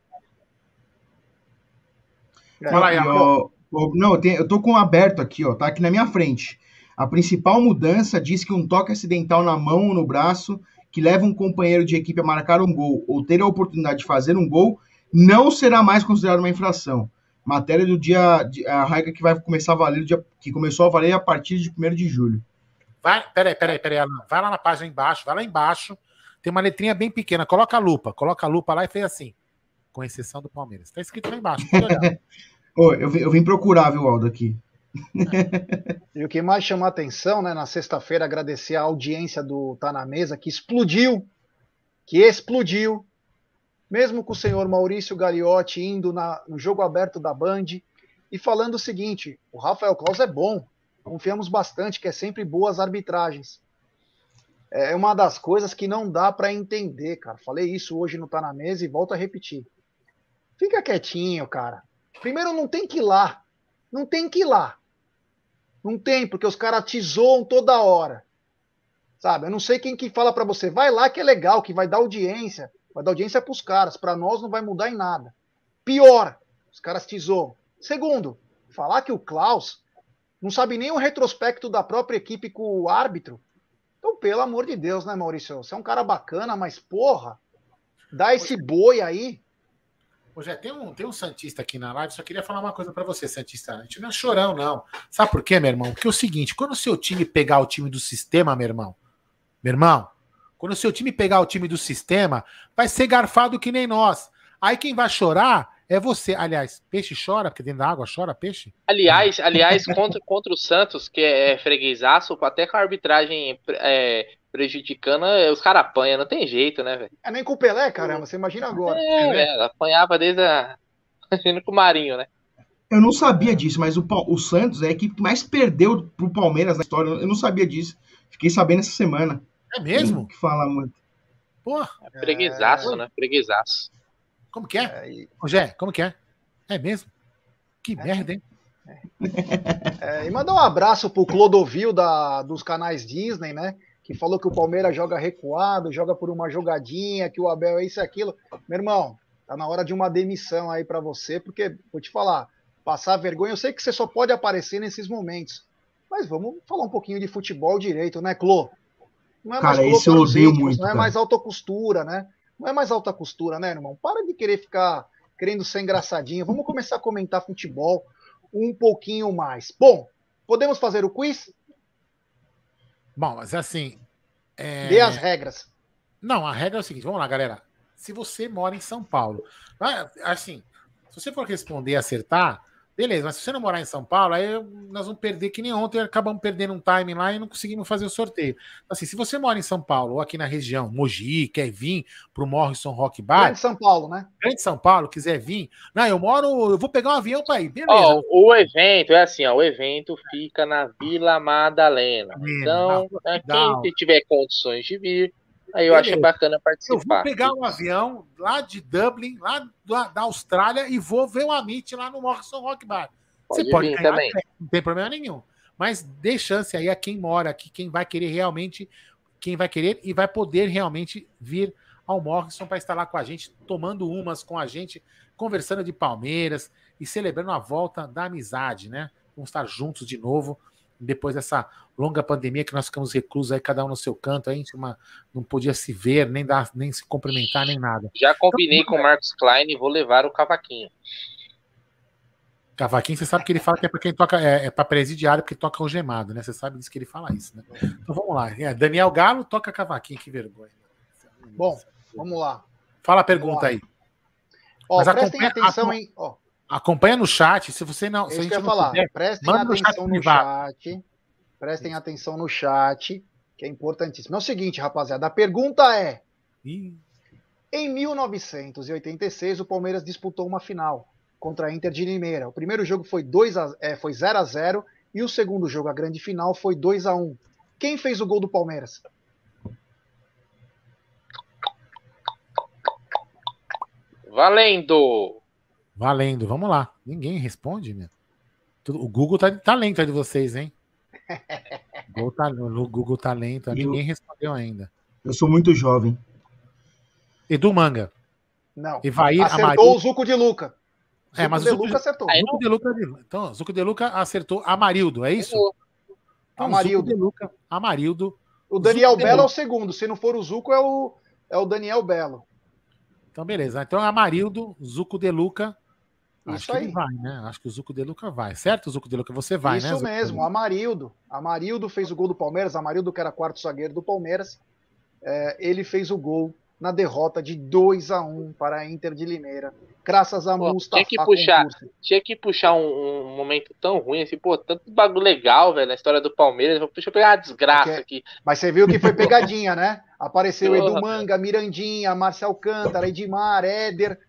E: É,
D: Fala aí,
G: ó, não, eu, tô com um aberto aqui, ó, tá aqui na minha frente. A principal mudança diz que um toque acidental na mão ou no braço que leva um companheiro de equipe a marcar um gol ou ter a oportunidade de fazer um gol não será mais considerado uma infração. Matéria do dia, a regra que vai começar a valer, dia, que começou a valer a partir de 1 de julho.
D: Vai, peraí, peraí, peraí, Alan. Vai lá na página embaixo, vai lá embaixo. Tem uma letrinha bem pequena. Coloca a lupa, coloca a lupa lá e fez assim. Com exceção do Palmeiras. Tá escrito lá embaixo.
G: Ô, eu, vim- eu vim procurar, viu, Aldo, aqui.
E: E o que mais chama a atenção, né, na sexta-feira, agradecer a audiência do Tá na Mesa, que explodiu, que explodiu, mesmo com o senhor Maurício Gagliotti indo na- no jogo aberto da Band e falando o seguinte: o Rafael Claus é bom, confiamos bastante, que é sempre boas arbitragens. É uma das coisas que não dá para entender, cara. Falei isso hoje no Tá na Mesa e volto a repetir. Fica quietinho, cara. Primeiro, não tem que ir lá. Não tem que ir lá. Não tem, porque os caras te zoam toda hora. Sabe? Eu não sei quem que fala pra você, vai lá que é legal, que vai dar audiência. Vai dar audiência pros caras. Pra nós não vai mudar em nada. Pior, os caras te zoam. Segundo, falar que o Klaus não sabe nem o retrospecto da própria equipe com o árbitro. Então, pelo amor de Deus, né, Maurício? Você é um cara bacana, mas porra, dá esse boi aí.
D: Ô, Jé, tem um, tem um Santista aqui na live, só queria falar uma coisa pra você, Santista. A gente não é chorão, não. Sabe por quê, meu irmão? Porque é o seguinte, quando o seu time pegar o time do sistema, meu irmão, meu irmão, quando o seu time pegar o time do sistema, vai ser garfado que nem nós. Aí quem vai chorar é você. Aliás, peixe chora, porque dentro da água chora peixe?
F: Aliás, aliás contra, contra o Santos, que é freguesaço, até com a arbitragem é, prejudicando, os caras apanham, não tem jeito, né, velho?
E: É nem com o Pelé, caramba, você imagina agora.
F: É, velho, apanhava desde a. Imagina com o Marinho, né?
G: Eu não sabia disso, mas o, o Santos é a equipe que mais perdeu pro Palmeiras na história. Eu não sabia disso. Fiquei sabendo essa semana.
D: É mesmo?
G: Que fala muito.
D: Porra,
F: Freguesaço, né? Freguesaço.
D: como que é?
E: É, e-
D: Jé, como que é? É mesmo? Que merda, hein?
E: É, e mandar um abraço pro Clodovil da, dos canais Disney, né? Que falou que o Palmeiras joga recuado, joga por uma jogadinha, que o Abel é isso e aquilo. Meu irmão, tá na hora de uma demissão aí pra você, porque, vou te falar, passar vergonha, eu sei que você só pode aparecer nesses momentos. Mas vamos falar um pouquinho de futebol direito, né, Clô? Não é
G: Cara,
E: Clô
G: esse eu
E: para
G: odeio muito,
E: Não é
G: cara.
E: mais alta costura, né? Não é mais alta costura, né, irmão? Para de querer ficar querendo ser engraçadinho. Vamos começar a comentar futebol um pouquinho mais. Bom, podemos fazer o quiz?
D: Bom, mas assim. é-
E: Dê as regras.
D: Não, a regra é o seguinte: vamos lá, galera. Se você mora em São Paulo, assim, se você for responder e acertar, beleza, mas se você não morar em São Paulo, aí nós vamos perder que nem ontem, acabamos perdendo um time lá e não conseguimos fazer o sorteio. Então, assim, se você mora em São Paulo ou aqui na região, Mogi, quer vir pro Morrison Rock Bar,
E: Grande São Paulo, né?
D: grande São Paulo, quiser vir, não, eu moro, eu vou pegar um avião para ir, beleza.
F: Ó, o evento é assim, ó, o evento fica na Vila Madalena. Então,
D: Não.
F: quem tiver condições de vir, aí eu
D: Beleza.
F: acho bacana
D: Eu
F: participar.
D: vou pegar um avião lá de Dublin, lá da, da Austrália, e vou ver o Amit lá no Morrison Rock Bar.
F: Pode
D: Você pode ganhar,
F: também.
D: não tem problema nenhum. Mas dê chance aí a quem mora aqui, quem vai querer realmente, quem vai querer e vai poder realmente vir ao Morrison para estar lá com a gente, tomando umas com a gente, conversando de Palmeiras e celebrando a volta da amizade, né? Vamos estar juntos de novo. Depois dessa longa pandemia que nós ficamos reclusos aí, cada um no seu canto, aí a gente uma, não podia se ver, nem, dar, nem se cumprimentar, nem nada.
F: Já combinei então, com o Marcos Klein e vou levar o cavaquinho.
D: Cavaquinho, você sabe que ele fala que é para quem toca, é, é para presidiário, porque toca o gemado, né? Você sabe disso que ele fala isso, né? Então vamos lá. É, Daniel Galo toca cavaquinho, que vergonha.
E: Bom, vamos lá.
D: Fala a pergunta aí.
E: Ó, Mas prestem atenção, hein? Ó.
D: Acompanha no chat, se você não.
E: Se a gente não falar. Puder, prestem atenção no chat, chat. Prestem atenção no chat, que é importantíssimo. É o seguinte, rapaziada, a pergunta é: Ih. Em 1986, o Palmeiras disputou uma final contra a Inter de Limeira. O primeiro jogo foi 2 a, é, foi 0 a 0 e o segundo jogo, a grande final, foi 2 a 1. Quem fez o gol do Palmeiras?
F: Valendo!
D: Valendo, vamos lá. Ninguém responde, né? O Google tá, tá lento aí de vocês, hein? O tá, Google tá lento, ninguém respondeu ainda.
G: Eu sou muito jovem.
D: Edu Manga.
E: Não.
D: Evair
E: Acertou Amarildo. o Zuco de Luca.
D: É, mas o Zuco de Luca acertou. Zuco de Luca, então, Zuco de Luca acertou Amarildo, é isso?
E: Então, Amarildo.
D: Zuco de Luca, Amarildo.
E: O Daniel Zuco Belo é o segundo. Se não for o Zuco, é o, é o Daniel Belo.
D: Então, beleza. Então, Amarildo, Zuco de Luca. Acho Isso que aí. ele vai, né? Acho que o Zuco de Luca vai. Certo, Zuco de Luca? Você vai,
E: Isso
D: né?
E: Isso mesmo, Amarildo. Amarildo fez o gol do Palmeiras. Amarildo, que era quarto zagueiro do Palmeiras. É, ele fez o gol na derrota de 2 a 1 para a Inter de Limeira, graças a pô, Mustafa
F: tinha que puxar Tinha que puxar um, um, momento tão ruim assim, pô, tanto bagulho legal, velho, na história do Palmeiras. Deixa eu pegar uma desgraça Porque, aqui.
E: Mas você viu que foi pegadinha, né? Apareceu Edu Manga, Mirandinha, Marcel Cântara, Edmar, Éder,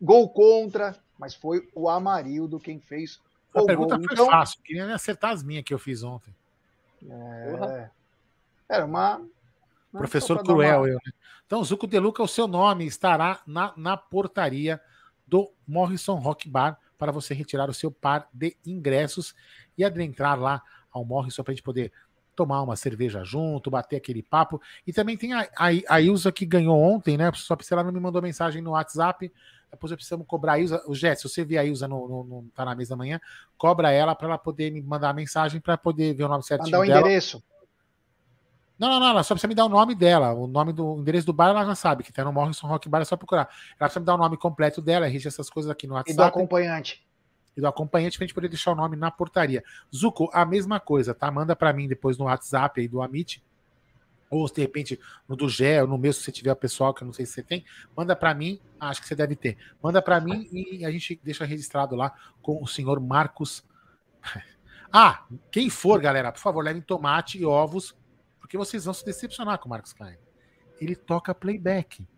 E: gol contra, mas foi o Amarildo quem fez
D: a o pergunta gol. foi então, fácil, queria acertar as minhas que eu fiz ontem.
E: É, era uma
D: Professor Cruel, uma... eu. Né? Então, Zuco De Luca, o seu nome estará na, na portaria do Morrison Rock Bar para você retirar o seu par de ingressos e adentrar lá ao Morrison para a gente poder tomar uma cerveja junto, bater aquele papo. E também tem a, a, a Ilza que ganhou ontem, né? Só que ela não me mandou mensagem no WhatsApp. Depois eu preciso cobrar a Ilza. O Jé, se você ver a Ilza no, no, no, tá na mesa da manhã, cobra ela para ela poder me mandar a mensagem para poder ver o nome certinho.
E: Mandar o dela. endereço.
D: Não, não, não, ela só precisa me dar o nome dela. O nome do o endereço do bar ela já sabe, que tá no Morrison Rock Bar, é só procurar. Ela precisa me dar o nome completo dela, registra essas coisas aqui no WhatsApp.
E: E do acompanhante.
D: E do acompanhante pra gente poder deixar o nome na portaria. Zuko, a mesma coisa, tá? Manda para mim depois no WhatsApp aí do Amit. Ou de repente no do Gé, ou no meu, se você tiver pessoal, que eu não sei se você tem, manda para mim, acho que você deve ter. Manda para mim e a gente deixa registrado lá com o senhor Marcos. Ah, quem for, galera, por favor, levem tomate e ovos porque vocês vão se decepcionar com o Marcos Klein. Ele toca playback.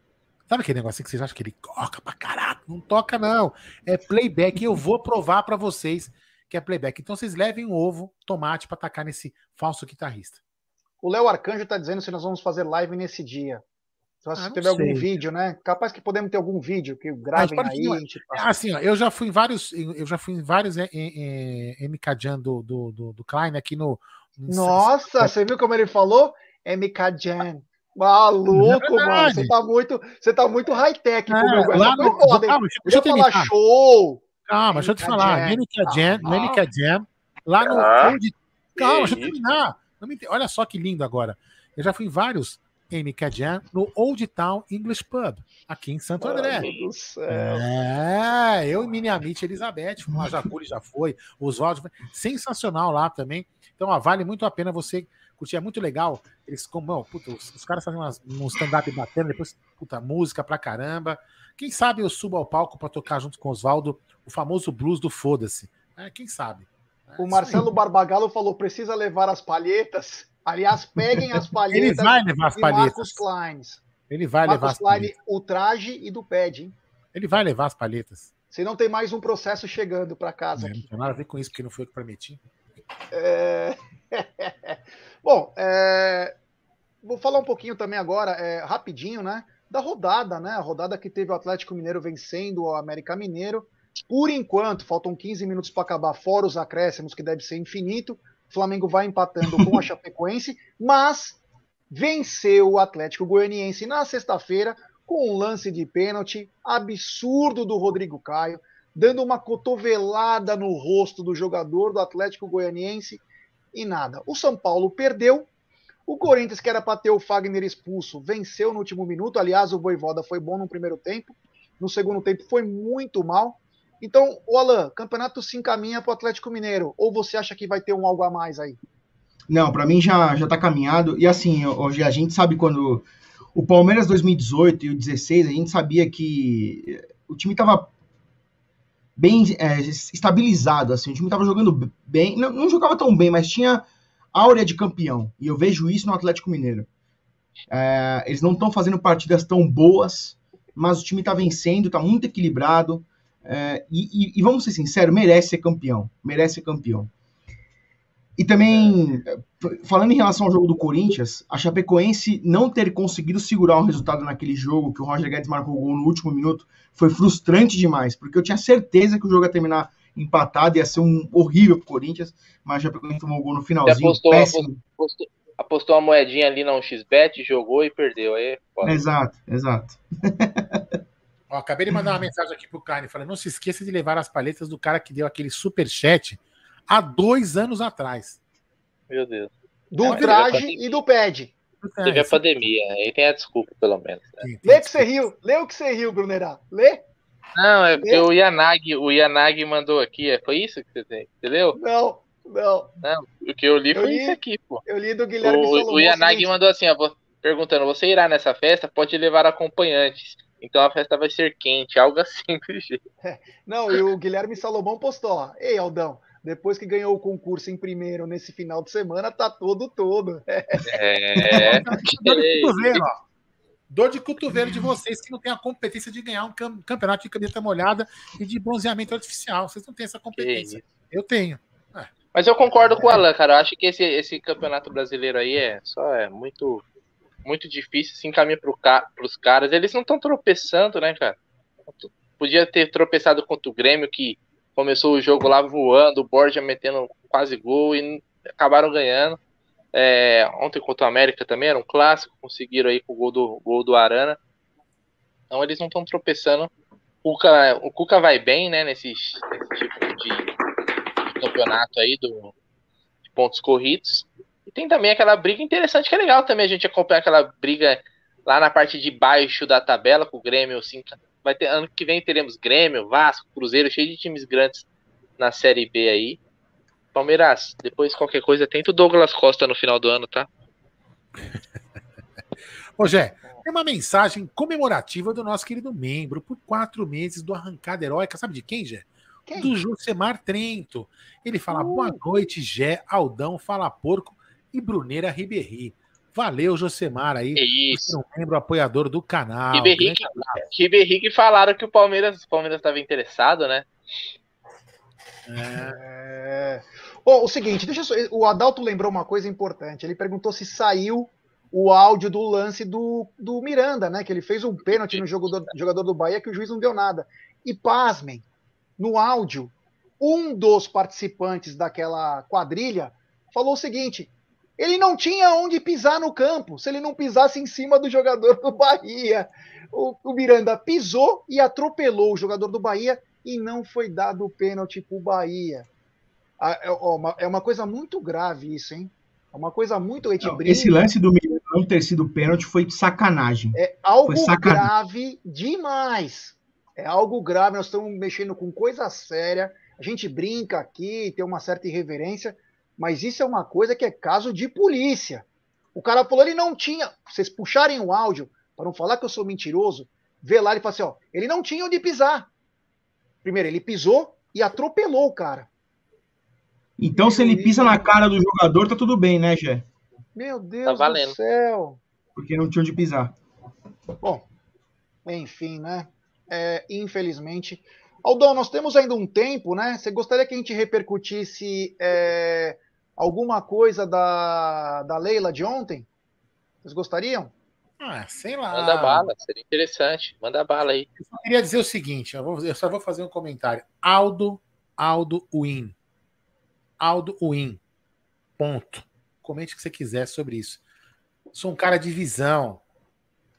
D: Sabe aquele negócio que vocês acham que ele toca pra caraca? Não toca, não. É playback e eu vou provar para vocês que é playback. Então vocês levem um ovo, tomate para atacar nesse falso guitarrista.
E: O Léo Arcanjo tá dizendo se nós vamos fazer live nesse dia. Só se ah, tiver algum vídeo, né? Capaz que podemos ter algum vídeo que gravem ah, aí.
D: Tipo... Assim, ó, eu já fui em vários, eu já fui em vários é, é, é, MK Jam do, do, do, do Klein aqui no,
E: nossa, você viu como ele falou? MK Jam. Maluco, é mano. Você tá muito, você tá muito high-tech.
D: É, lá no, foda, calma, deixa eu
E: falar show.
D: Calma, deixa eu te falar. MK Jam, ah, MK Jam, lá no. Ah, calma, deixa eu terminar. Olha só que lindo agora. Eu já fui em vários MK Jam no Old Town English Pub, aqui em Santo André. É, eu e Miniamite Elizabeth, a Jaculi já foi, o Oswaldo foi. Sensacional lá também. Então, ó, vale muito a pena você curtir, é muito legal. Eles, como, puta, os, os, caras fazem umas, um stand-up batendo, depois, puta, música pra caramba. Quem sabe eu subo ao palco para tocar junto com o Oswaldo o famoso blues do Foda-se. É, quem sabe?
E: O Marcelo Barbagallo falou: precisa levar as palhetas. Aliás, peguem as palhetas.
D: Ele vai levar as palhetas. Marcos
E: Kleins.
D: Ele vai Marcos levar as
E: Klein, palhetas. o traje e do pad, hein?
D: Ele vai levar as palhetas.
E: Se não tem mais um processo chegando para casa.
D: É, não tem nada a ver com isso, porque não foi o que prometi.
E: É... Bom, é... vou falar um pouquinho também agora, é, rapidinho, né? Da rodada, né? A rodada que teve o Atlético Mineiro vencendo o América Mineiro. Por enquanto, faltam 15 minutos para acabar, fora os acréscimos, que deve ser infinito. O Flamengo vai empatando com a Chapecoense, mas venceu o Atlético Goianiense na sexta-feira com um lance de pênalti absurdo do Rodrigo Caio dando uma cotovelada no rosto do jogador do Atlético Goianiense e nada. O São Paulo perdeu. O Corinthians, que era para ter o Fagner expulso, venceu no último minuto. Aliás, o Voivoda foi bom no primeiro tempo. No segundo tempo foi muito mal. Então, o Alan, campeonato se encaminha para o Atlético Mineiro. Ou você acha que vai ter um algo a mais aí?
G: Não, para mim já já tá caminhado. E assim, hoje a gente sabe quando o Palmeiras 2018 e o 16, a gente sabia que o time estava bem é, estabilizado, assim, o time estava jogando bem, não, não, jogava tão bem, mas tinha áurea de campeão, e eu vejo isso no Atlético Mineiro. É, eles não estão fazendo partidas tão boas, mas o time está vencendo, está muito equilibrado, é, e, e, vamos ser sinceros, merece ser campeão, merece ser campeão. E também, falando em relação ao jogo do Corinthians, a Chapecoense não ter conseguido segurar o resultado naquele jogo, que o Roger Guedes marcou o gol no último minuto, foi frustrante demais, porque eu tinha certeza que o jogo ia terminar empatado, ia ser um horrível pro Corinthians, mas a Chapecoense tomou o gol no finalzinho.
F: Apostou, apostou, apostou, uma moedinha ali no XBet, jogou e perdeu. Aí,
G: pode. Exato, exato.
D: Ó, acabei de mandar uma mensagem aqui pro Carne, falando, não se esqueça de levar as paletas do cara que deu aquele super chat há dois anos atrás.
F: Meu Deus.
E: Do é, traje e do pad.
F: Teve a pandemia, aí tem a desculpa, pelo menos.
E: Né? Lê que você riu, lê o que você riu, Brunerá. Lê?
F: Não, é porque o Yanagi, o Yanagi mandou aqui, é, foi isso que você tem, entendeu?
E: Não, não.
F: Não, o que eu li eu foi li, isso aqui, pô.
E: Eu li do Guilherme
F: O, Salomão, o Yanagi mandou assim, ó, perguntando, você irá nessa festa? Pode levar acompanhantes. Então a festa vai ser quente, algo assim do jeito.
E: É, não, e o Guilherme Salomão postou, ó, ei, Aldão, depois que ganhou o concurso em primeiro nesse final de semana, tá todo todo.
F: É.
D: Dor de cotovelo, ó. Dor de cotovelo de vocês que não tem a competência de ganhar um campeonato de caneta molhada e de bronzeamento artificial. Vocês não têm essa competência. Eu tenho.
F: É. Mas eu concordo com o Alan, cara. Eu acho que esse, esse campeonato brasileiro aí é só é muito muito difícil se encaminhar para os caras. Eles não estão tropeçando, né, cara? Podia ter tropeçado contra o Grêmio, que começou o jogo lá voando, o Borja metendo quase gol e acabaram ganhando. É, ontem contra o América também era um clássico, conseguiram aí com o gol do, gol do Arana. Então eles não estão tropeçando. O Cuca, o Cuca vai bem, né, nesse, nesse tipo de, de, campeonato aí do, de pontos corridos. E tem também aquela briga interessante que é legal também a gente acompanhar aquela briga lá na parte de baixo da tabela com o Grêmio, assim, vai ter ano que vem teremos Grêmio, Vasco, Cruzeiro, cheio de times grandes na Série B aí. Palmeiras, depois qualquer coisa, tenta o Douglas Costa no final do ano, tá?
D: Ô, Jé, tem uma mensagem comemorativa do nosso querido membro por quatro meses do Arrancada Heróica. Sabe de quem, Jé? Quem? Do Josemar Trento. Ele fala: uh. boa noite, Jé, Aldão, Fala Porco e Bruneira Ribéry. Valeu, Josemar aí.
F: É isso.
D: Um membro apoiador do canal.
F: Ribéry que, que falaram que o Palmeiras Palmeiras estava interessado, né?
E: É... Oh, o seguinte, deixa só, o Adalto lembrou uma coisa importante. Ele perguntou se saiu o áudio do lance do, do Miranda, né? Que ele fez um pênalti no jogo do, jogador do Bahia que o juiz não deu nada. E pasmem, no áudio, um dos participantes daquela quadrilha falou o seguinte: ele não tinha onde pisar no campo, se ele não pisasse em cima do jogador do Bahia. O, o Miranda pisou e atropelou o jogador do Bahia e não foi dado o pênalti para o Bahia. É, é uma coisa muito grave isso, hein? É uma coisa muito.
G: Não, esse lance do Miranda não ter sido pênalti foi sacanagem.
E: É algo sacanagem. grave demais. É algo grave. Nós estamos mexendo com coisa séria. A gente brinca aqui, tem uma certa irreverência, mas isso é uma coisa que é caso de polícia. O cara falou, ele não tinha. Vocês puxarem o áudio, para não falar que eu sou mentiroso, vê lá, ele fala assim: ó, ele não tinha onde pisar. Primeiro, ele pisou e atropelou o cara.
G: Então, se ele pisa na cara do jogador, tá tudo bem, né, Gé?
E: Meu Deus tá do céu.
G: Porque não tinha onde pisar.
E: Bom, enfim, né? É, infelizmente. Aldão, nós temos ainda um tempo, né? Você gostaria que a gente repercutisse é, alguma coisa da, da Leila de ontem? Vocês gostariam?
D: Ah, sei lá.
F: Manda bala, seria interessante. Manda bala aí.
D: Eu só queria dizer o seguinte: eu, vou, eu só vou fazer um comentário. Aldo, Aldo Win. Aldo Win. Ponto. Comente o que você quiser sobre isso. Sou um cara de visão.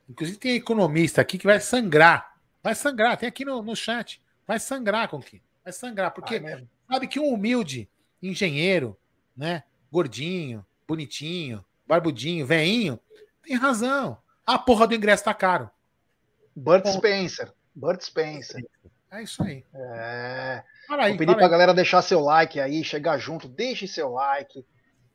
D: Inclusive tem economista aqui que vai sangrar. Vai sangrar, tem aqui no, no chat. Vai sangrar com que? Vai sangrar, porque sabe que um humilde engenheiro né? gordinho, bonitinho, barbudinho, veinho, tem razão. A porra do ingresso tá caro.
E: Burt Spencer. Burt Spencer.
D: É isso aí.
E: É.
D: Fala aí,
E: Vou pedir pra
D: aí.
E: galera deixar seu like aí, chegar junto, deixe seu like,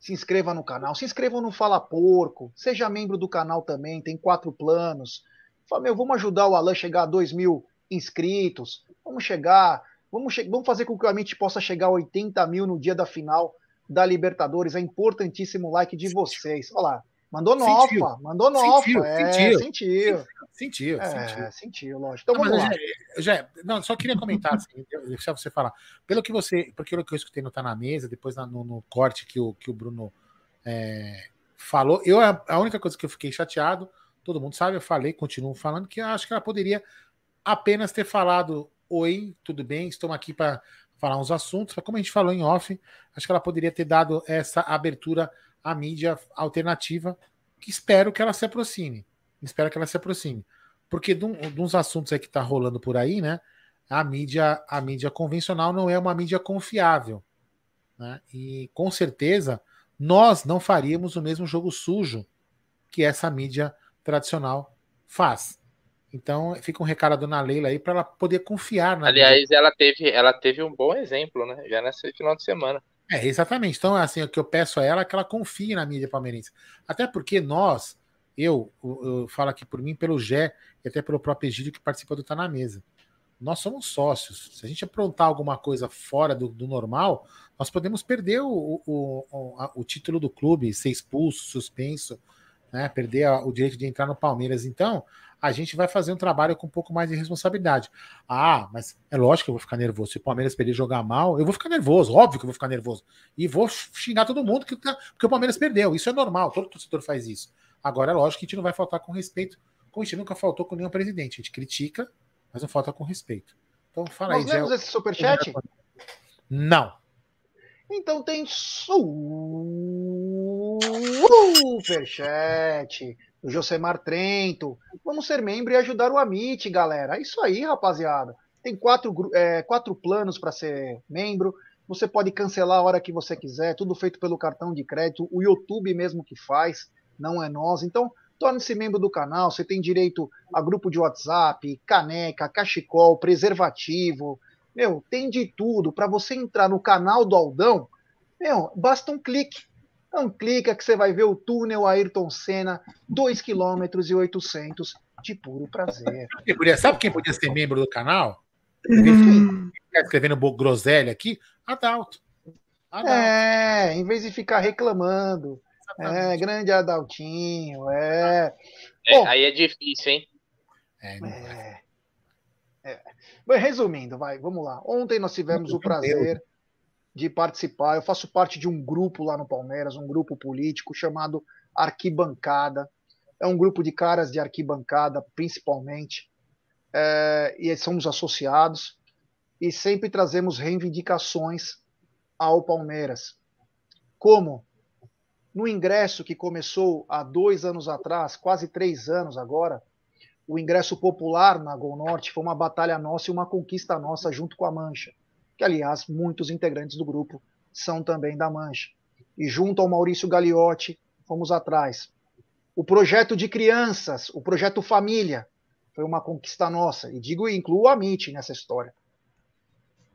E: se inscreva no canal, se inscreva no Fala Porco, seja membro do canal também, tem quatro planos. Fala, meu, vamos ajudar o Alan a chegar a 2 mil inscritos, vamos chegar, vamos, che vamos fazer com que o Amit possa chegar a 80 mil no dia da final da Libertadores, é importantíssimo o like de vocês. Olha lá, mandou
D: Sentiu.
E: nofa, mandou nofa,
D: Sentiu,
E: é,
D: sentiu.
E: sentiu,
D: Sentiu, sentiu.
E: é, sentiu, lógico. Então
D: Não,
E: vamos
D: mas
E: lá.
D: eu já, já- não, só queria comentar, assim, deixar você falar. Pelo que você, porque o que eu escutei no Tá na Mesa, depois no, no corte que o, que o Bruno é, falou, eu a, a única coisa que eu fiquei chateado, todo mundo sabe, eu falei, continuo falando, que eu acho que ela poderia apenas ter falado: Oi, tudo bem? Estou aqui para falar uns assuntos. Como a gente falou em off, acho que ela poderia ter dado essa abertura à mídia alternativa, que espero que ela se aproxime. Espero que ela se aproxime. Porque de, um, de uns assuntos aí que tá rolando por aí, né? A mídia, a mídia convencional não é uma mídia confiável. Né? E com certeza nós não faríamos o mesmo jogo sujo que essa mídia tradicional faz. Então fica um recado da dona Leila aí para ela poder confiar na
F: Aliás, ela teve, ela teve um bom exemplo, né? Já nesse final de semana.
D: É, exatamente. Então, assim, o que eu peço a ela é que ela confie na mídia palmeirense. Até porque nós, eu, eu, eu falo aqui por mim, pelo Gé e até pelo próprio Egídio que participa do Tá na Mesa. Nós somos sócios. Se a gente aprontar alguma coisa fora do, do normal, nós podemos perder o, o, o, a- o título do clube, ser expulso, suspenso, né? perder a- o direito de entrar no Palmeiras. Então, a gente vai fazer um trabalho com um pouco mais de responsabilidade. Ah, mas é lógico que eu vou ficar nervoso. Se o Palmeiras perder jogar mal, eu vou ficar nervoso, óbvio que eu vou ficar nervoso. E vou xingar todo mundo que, tá- porque o Palmeiras perdeu. Isso é normal, todo torcedor faz isso. Agora, é lógico que a gente não vai faltar com respeito, como a gente nunca faltou com nenhum presidente. A gente critica, mas não falta com respeito. Então, fala
E: Nós
D: aí,
E: lemos esse superchat?
D: Não.
E: Então tem superchat do Josemar Trento. Vamos ser membro e ajudar o Amit, galera. É isso aí, rapaziada. Tem quatro, é, quatro planos para ser membro. Você pode cancelar a hora que você quiser, tudo feito pelo cartão de crédito. O YouTube mesmo que faz, não é nós. Então, torne-se membro do canal. Você tem direito a grupo de WhatsApp, caneca, cachecol, preservativo. Meu, tem de tudo. Para você entrar no canal do Aldão, meu, basta um clique. Então clica que você vai ver o túnel Ayrton Senna, 2 km e 800 de puro prazer.
D: Sabe quem podia ser membro do canal? Quem tá escrevendo groselha aqui? Adalto. Adalto.
E: É, em vez de ficar reclamando. É, grande Adaltinho, é.
F: É,
E: Bom.
F: aí é difícil, hein?
D: É, não.
E: É. É. Bem, resumindo, vai, vamos lá. Ontem nós tivemos o prazer de participar. Eu faço parte de um grupo lá no Palmeiras, um grupo político chamado Arquibancada. É um grupo de caras de arquibancada, principalmente, é, e somos associados e sempre trazemos reivindicações ao Palmeiras. Como no ingresso que começou há dois anos atrás, quase três anos agora, o ingresso popular na Gol Norte foi uma batalha nossa e uma conquista nossa junto com a Mancha, que aliás muitos integrantes do grupo são também da Mancha. E junto ao Maurício Gagliotti fomos atrás. O projeto de crianças, o projeto família, foi uma conquista nossa. E digo incluo a MIT nessa história.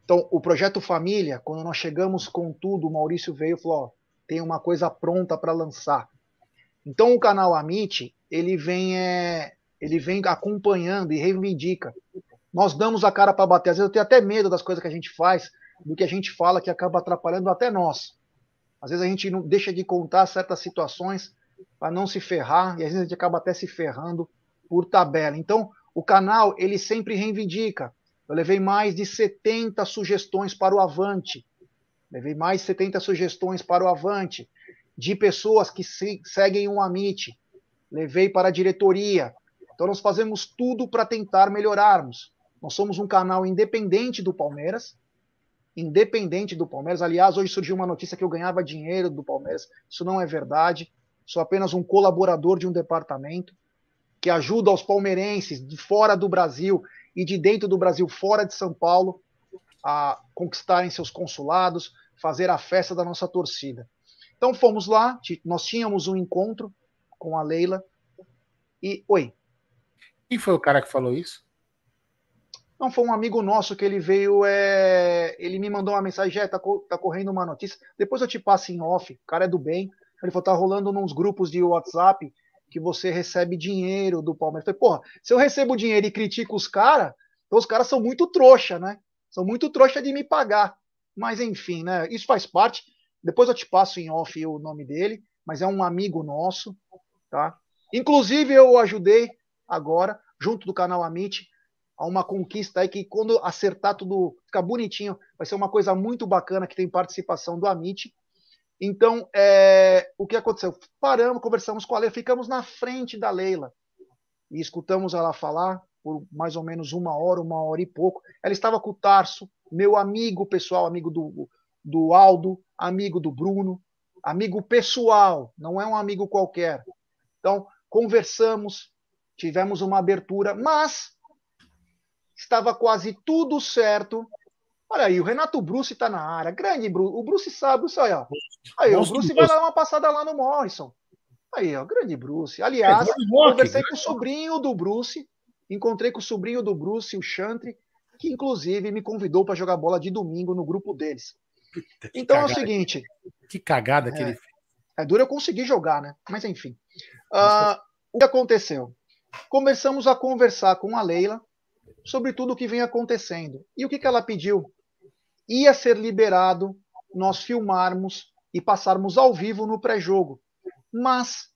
E: Então, o projeto família, quando nós chegamos com tudo, o Maurício veio e falou: tem uma coisa pronta para lançar. Então, o canal Amit, ele vem é, ele vem acompanhando e reivindica. Nós damos a cara para bater. Às vezes eu tenho até medo das coisas que a gente faz, do que a gente fala que acaba atrapalhando até nós. Às vezes a gente não deixa de contar certas situações para não se ferrar e às vezes a gente acaba até se ferrando por tabela. Então, o canal ele sempre reivindica. Eu levei mais de 70 sugestões para o Avante. Levei mais de 70 sugestões para o Avante de pessoas que se, seguem um Amit. Levei para a diretoria. Então nós fazemos tudo para tentar melhorarmos. Nós somos um canal independente do Palmeiras, independente do Palmeiras. Aliás, hoje surgiu uma notícia que eu ganhava dinheiro do Palmeiras. Isso não é verdade. Sou apenas um colaborador de um departamento que ajuda os palmeirenses de fora do Brasil e de dentro do Brasil, fora de São Paulo, a conquistarem seus consulados, fazer a festa da nossa torcida. Então fomos lá, nós tínhamos um encontro com a Leila. E. Oi.
D: Quem foi o cara que falou isso?
E: Não, foi um amigo nosso que ele veio. É... Ele me mandou uma mensagem, já tá, tá correndo uma notícia. Depois eu te passo em off. O cara é do bem. Ele falou: tá rolando nos grupos de WhatsApp que você recebe dinheiro do Palmeiras. Eu falei, porra, se eu recebo dinheiro e critico os caras, então os caras são muito trouxa, né? São muito trouxa de me pagar. Mas enfim, né? Isso faz parte. Depois eu te passo em off o nome dele, mas é um amigo nosso, tá? Inclusive eu ajudei agora, junto do canal Amit, a uma conquista aí que quando acertar tudo, ficar bonitinho, vai ser uma coisa muito bacana que tem participação do Amit. Então, é, o que aconteceu? Paramos, conversamos com a Leila, ficamos na frente da Leila e escutamos ela falar por mais ou menos uma hora, uma hora e pouco. Ela estava com o Tarso, meu amigo pessoal, amigo do, do Aldo, amigo do Bruno, amigo pessoal, não é um amigo qualquer. Então, conversamos, tivemos uma abertura, mas estava quase tudo certo Olha aí, o Renato Bruce está na área. Grande Bruce. O Bruce sabe, isso aí, ó. Aí, o Bruce vai dar uma passada lá no Morrison. Aí, ó, grande Bruce. Aliás, é, conversei com o sobrinho do Bruce. Encontrei com o sobrinho do Bruce, o Chantre, que inclusive me convidou para jogar bola de domingo no grupo deles. então cagada. é o seguinte.
D: Que cagada é, que ele fez.
E: É duro eu conseguir jogar, né? Mas enfim. Uh, o que aconteceu? Começamos a conversar com a Leila sobre tudo o que vem acontecendo. E o que, que ela pediu? ia ser liberado nós filmarmos e passarmos ao vivo no pré-jogo. Mas,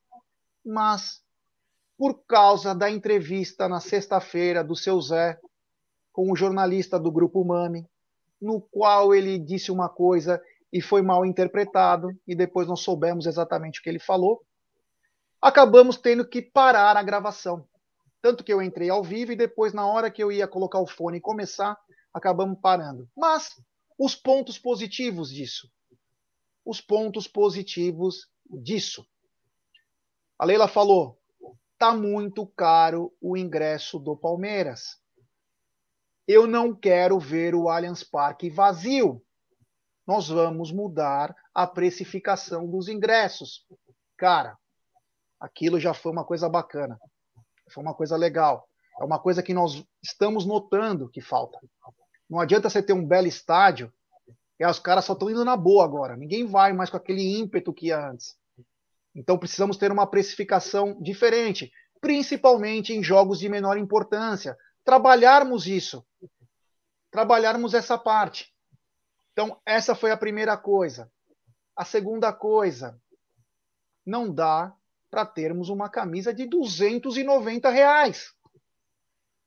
E: mas, por causa da entrevista na sexta-feira do seu Zé com o jornalista do Grupo Mami, no qual ele disse uma coisa e foi mal interpretado, e depois não soubemos exatamente o que ele falou, acabamos tendo que parar a gravação. Tanto que eu entrei ao vivo e depois, na hora que eu ia colocar o fone e começar, acabamos parando. Mas os pontos positivos disso. Os pontos positivos disso. A Leila falou: tá muito caro o ingresso do Palmeiras. Eu não quero ver o Allianz Parque vazio. Nós vamos mudar a precificação dos ingressos. Cara, aquilo já foi uma coisa bacana. Foi uma coisa legal. É uma coisa que nós estamos notando que falta. Não adianta você ter um belo estádio e os caras só estão indo na boa agora. Ninguém vai mais com aquele ímpeto que ia antes. Então precisamos ter uma precificação diferente, principalmente em jogos de menor importância. Trabalharmos isso. Trabalharmos essa parte. Então, essa foi a primeira coisa. A segunda coisa, não dá para termos uma camisa de 290 reais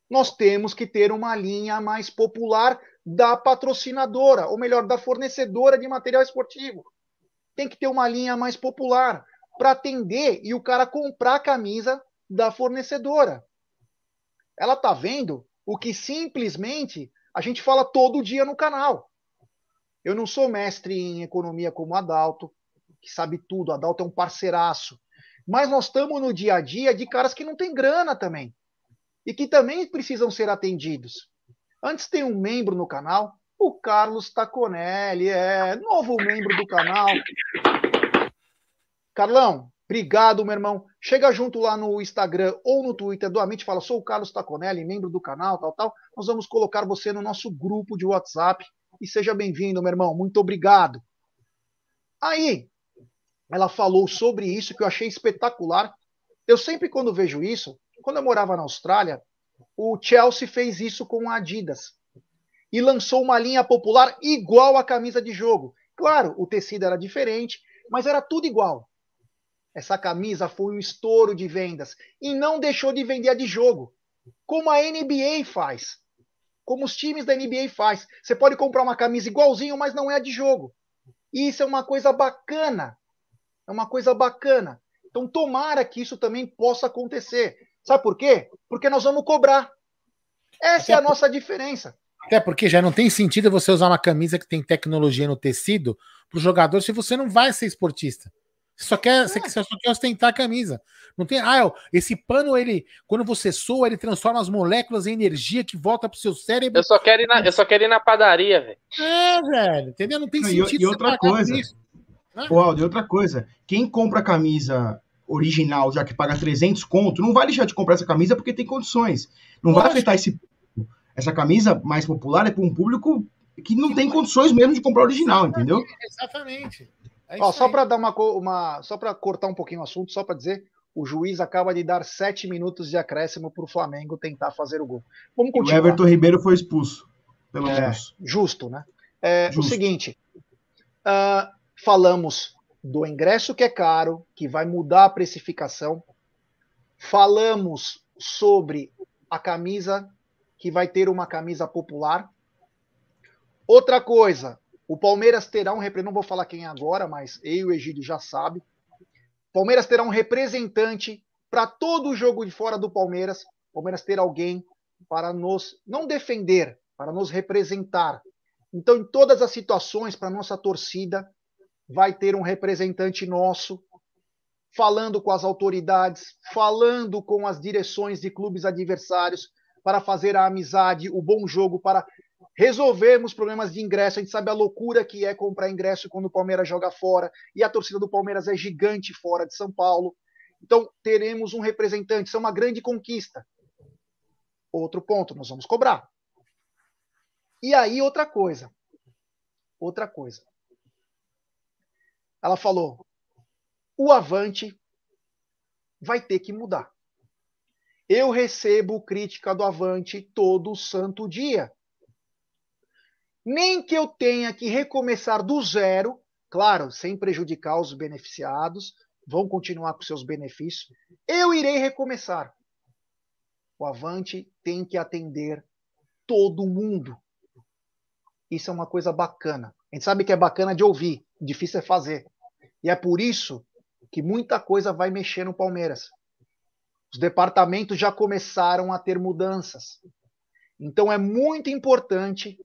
E: nós temos que ter uma linha mais popular da patrocinadora, ou melhor, da fornecedora de material esportivo. Tem que ter uma linha mais popular para atender e o cara comprar a camisa da fornecedora. Ela tá vendo o que simplesmente a gente fala todo dia no canal. Eu não sou mestre em economia como Adalto, que sabe tudo, Adalto é um parceiraço. Mas nós estamos no dia a dia de caras que não têm grana também e que também precisam ser atendidos. Antes tem um membro no canal, o Carlos Taconelli, é novo membro do canal. Carlão, obrigado, meu irmão. Chega junto lá no Instagram ou no Twitter do Amit, fala: sou o Carlos Taconelli, membro do canal, tal, tal. Nós vamos colocar você no nosso grupo de WhatsApp e seja bem-vindo, meu irmão. Muito obrigado. Aí, ela falou sobre isso que eu achei espetacular. Eu sempre, quando vejo isso, quando eu morava na Austrália, o Chelsea fez isso com a Adidas e lançou uma linha popular igual à camisa de jogo. Claro, o tecido era diferente, mas era tudo igual. Essa camisa foi um estouro de vendas e não deixou de vender a de jogo, como a NBA faz, como os times da NBA faz. Você pode comprar uma camisa igualzinho, mas não é a de jogo. E isso é uma coisa bacana. É uma coisa bacana. Então, tomara que isso também possa acontecer. Sabe por quê? Porque nós vamos cobrar. Essa Até é a por... nossa diferença.
D: Até porque já não tem sentido você usar uma camisa que tem tecnologia no tecido para o jogador se você não vai ser esportista. Você só quer, é. você só quer ostentar a camisa. Não tem. Ah, esse pano, ele, quando você soa, ele transforma as moléculas em energia que volta pro seu cérebro.
F: Eu só quero ir na, eu só quero ir na padaria, velho.
D: É, velho. Entendeu? Não tem
G: sentido. E, e outra coisa. Isso. Ô, Aldo, e outra coisa, quem compra a camisa original, já que paga 300 conto, não vai deixar de comprar essa camisa porque tem condições. Não vai afetar esse essa camisa mais popular é para um público que não tem condições mesmo de comprar original, entendeu?
D: Exatamente. É
E: Ó, só para dar uma, uma só para cortar um pouquinho o assunto, só para dizer, o juiz acaba de dar sete minutos de acréscimo para o Flamengo tentar fazer o gol. Vamos
G: E o
E: continuar.
G: Everton Ribeiro foi expulso, pelo
E: É.
G: menos.
E: Justo, né? É,
G: Justo.
E: O seguinte, ah, falamos do ingresso que é caro, que vai mudar a precificação. Falamos sobre a camisa, que vai ter uma camisa popular. Outra coisa, o Palmeiras terá um representante, não vou falar quem é agora, mas eu e o Egídio já sabe. Palmeiras terá um representante para todo o jogo de fora do Palmeiras. Palmeiras ter alguém para nos não defender, para nos representar. Então, em todas as situações, para nossa torcida, vai ter um representante nosso falando com as autoridades, falando com as direções de clubes adversários para fazer a amizade, o bom jogo, para resolvermos problemas de ingresso. A gente sabe a loucura que é comprar ingresso quando o Palmeiras joga fora, e a torcida do Palmeiras é gigante fora de São Paulo. Então, teremos um representante, isso é uma grande conquista. Outro ponto, nós vamos cobrar. E aí, outra coisa. Outra coisa. Ela falou: o Avante vai ter que mudar. Eu recebo crítica do Avante todo santo dia. Nem que eu tenha que recomeçar do zero, claro, sem prejudicar os beneficiados, vão continuar com seus benefícios, eu irei recomeçar. O Avante tem que atender todo mundo. Isso é uma coisa bacana. A gente sabe que é bacana de ouvir, difícil é fazer. E é por isso que muita coisa vai mexer no Palmeiras. Os departamentos já começaram a ter mudanças. Então é muito importante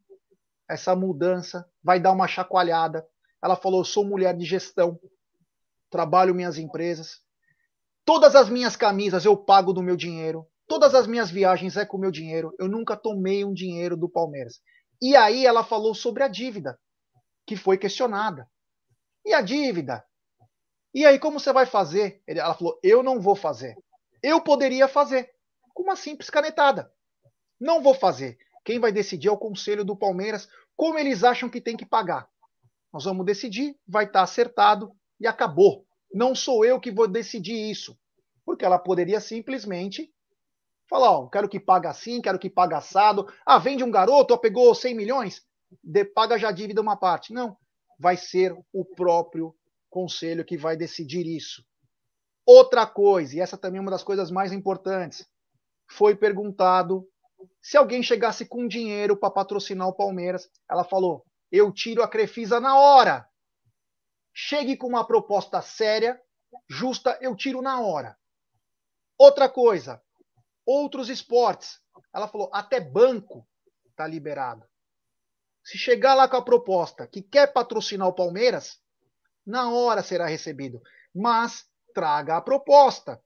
E: essa mudança, vai dar uma chacoalhada. Ela falou: eu sou mulher de gestão, trabalho minhas empresas, todas as minhas camisas eu pago do meu dinheiro, todas as minhas viagens é com o meu dinheiro, eu nunca tomei um dinheiro do Palmeiras. E aí ela falou sobre a dívida, que foi questionada. E a dívida? E aí, como você vai fazer? Ela falou: eu não vou fazer. Eu poderia fazer, com uma simples canetada. Não vou fazer. Quem vai decidir é o conselho do Palmeiras, como eles acham que tem que pagar. Nós vamos decidir, vai estar acertado e acabou. Não sou eu que vou decidir isso. Porque ela poderia simplesmente falar: ó, quero que pague assim, quero que pague assado. Ah, vende um garoto, ó, pegou 100 milhões, de, paga já a dívida uma parte. Não. Vai ser o próprio conselho que vai decidir isso. Outra coisa, e essa também é uma das coisas mais importantes, foi perguntado se alguém chegasse com dinheiro para patrocinar o Palmeiras. Ela falou: eu tiro a Crefisa na hora. Chegue com uma proposta séria, justa, eu tiro na hora. Outra coisa, outros esportes. Ela falou: até banco está liberado. Se chegar lá com a proposta que quer patrocinar o Palmeiras, na hora será recebido. Mas traga a proposta.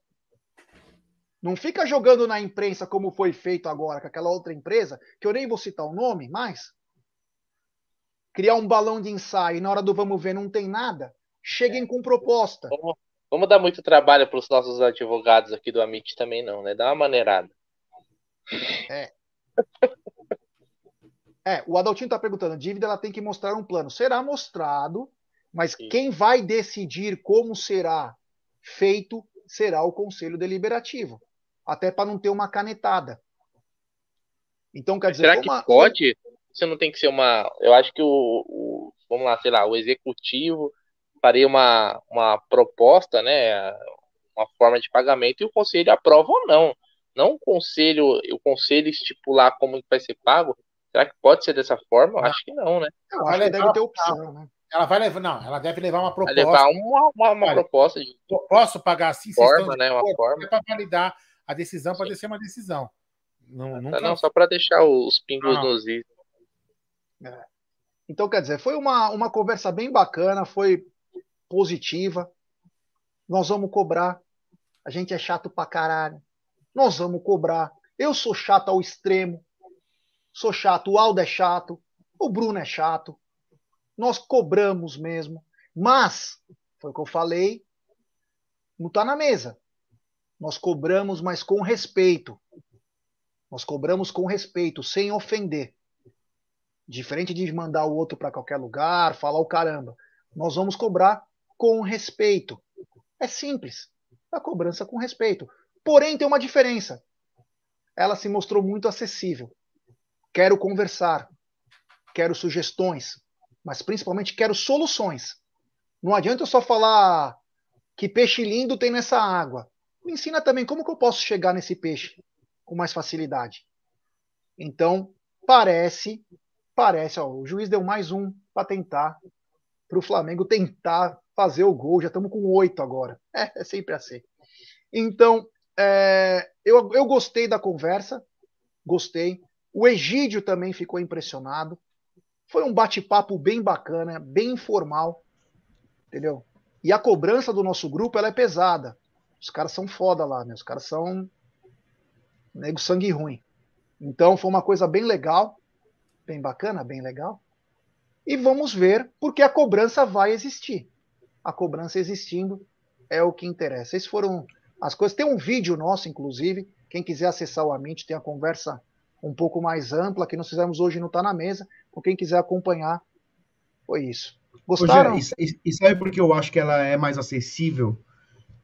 E: Não fica jogando na imprensa como foi feito agora com aquela outra empresa, que eu nem vou citar o nome, mas criar um balão de ensaio e na hora do vamos ver não tem nada. Cheguem com proposta.
F: Vamos, vamos dar muito trabalho para os nossos advogados aqui do Amit também não, né? Dá uma maneirada.
E: É. É, o Adaltinho está perguntando, dívida ela tem que mostrar um plano. Será mostrado, mas
F: Sim.
E: quem vai decidir como será feito será o Conselho Deliberativo. Até para não ter uma canetada. Então, quer dizer,
F: Será que
E: uma-
F: pode? Isso não tem que ser uma. Eu acho que o, o- vamos lá, sei lá, o executivo faria uma, uma proposta, né? Uma forma de pagamento e o conselho aprova ou não. Não o conselho, o conselho estipular como vai ser pago. Será que pode ser dessa forma? Eu
D: Não.
F: acho que não, né?
D: Vai
E: que
D: levar-
E: deve ter opção, né?
D: Ela vai levar, não, ela deve levar uma
F: Vai
D: proposta.
F: levar uma, uma, uma
D: Olha,
F: proposta de
D: Posso pagar assim? Vocês
F: forma,
D: estão de
F: né? Uma forma.
D: É para validar a decisão, para ser uma decisão. Não,
F: Tá,
D: nunca
F: Não, só para deixar os pingos
D: Não.
F: nos is.
E: Então, quer dizer, foi uma, uma conversa bem bacana, foi positiva. Nós vamos cobrar. A gente é chato pra caralho. Nós vamos cobrar. Eu sou chato ao extremo. Sou chato. O Aldo é chato. O Bruno é chato. Nós cobramos mesmo. Mas, foi o que eu falei, não está na mesa. Nós cobramos, mas com respeito. Nós cobramos com respeito, sem ofender. Diferente de mandar o outro para qualquer lugar, falar o caramba. Nós vamos cobrar com respeito. É simples. A cobrança com respeito. Porém, tem uma diferença. Ela se mostrou muito acessível. Quero conversar. Quero sugestões. Mas principalmente quero soluções. Não adianta eu só falar que peixe lindo tem nessa água. Me ensina também como que eu posso chegar nesse peixe com mais facilidade. Então, parece, parece, ó, o juiz deu mais um para tentar, para o Flamengo tentar fazer o gol. Já estamos com oito agora. É, é, sempre assim. Então, é, eu, eu gostei da conversa, gostei. O Egídio também ficou impressionado. Foi um bate-papo bem bacana, bem informal, entendeu? E a cobrança do nosso grupo ela é pesada. Os caras são foda lá, né? Os caras são nego sangue ruim. Então foi uma coisa bem legal, bem bacana, bem legal. E vamos ver, porque a cobrança vai existir. A cobrança existindo é o que interessa. Essas foram as coisas. Tem um vídeo nosso, inclusive. Quem quiser acessar o Amit, tem a conversa um pouco mais ampla que nós fizemos hoje não Tá na Mesa. Com quem quiser acompanhar, foi isso.
G: Gostaram? E, e sabe por que eu acho que ela é mais acessível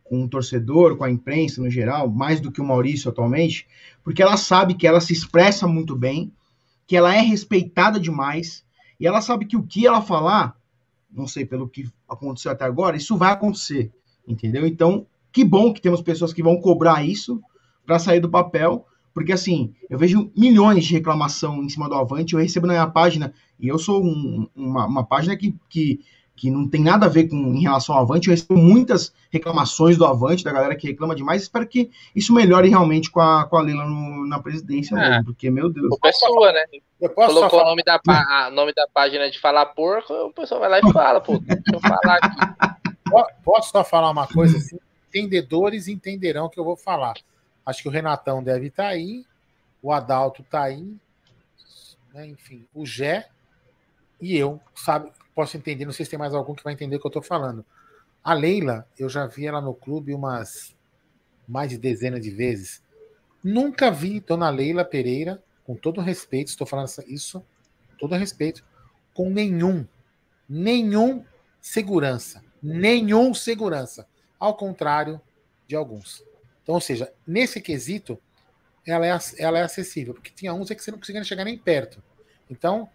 G: com o torcedor, com a imprensa no geral, mais do que o Maurício atualmente? Porque ela sabe que ela se expressa muito bem, que ela é respeitada demais, e ela sabe que o que ela falar, não sei pelo que aconteceu até agora, isso vai acontecer, entendeu? Então, que bom que temos pessoas que vão cobrar isso para sair do papel, porque assim, eu vejo milhões de reclamação em cima do Avante, eu recebo na minha página, e eu sou um, uma, uma, página que, que, que não tem nada a ver com em relação ao Avante, eu recebo muitas reclamações do Avante, da galera que reclama demais, espero que isso melhore realmente com a, com a Leila no, na presidência, é. mesmo, porque, meu Deus.
F: O é sua, né? Colocou o nome da, a, nome da página de falar porco, o pessoal vai lá e fala, pô, deixa eu falar aqui.
D: Posso só falar uma coisa assim? Entendedores entenderão o que eu vou falar. Acho que o Renatão deve estar tá aí, o Adalto está aí, né? enfim, o Gé e eu, sabe, posso entender, não sei se tem mais algum que vai entender o que eu estou falando. A Leila, eu já vi ela no clube umas mais de dezenas de vezes. Nunca vi Dona Leila Pereira, com todo respeito, estou falando isso, todo respeito, com nenhum, nenhum segurança, nenhum segurança, ao contrário de alguns. Então, ou seja, nesse quesito, ela é, ela é acessível, porque tinha uns é que você não conseguia chegar nem perto. Então,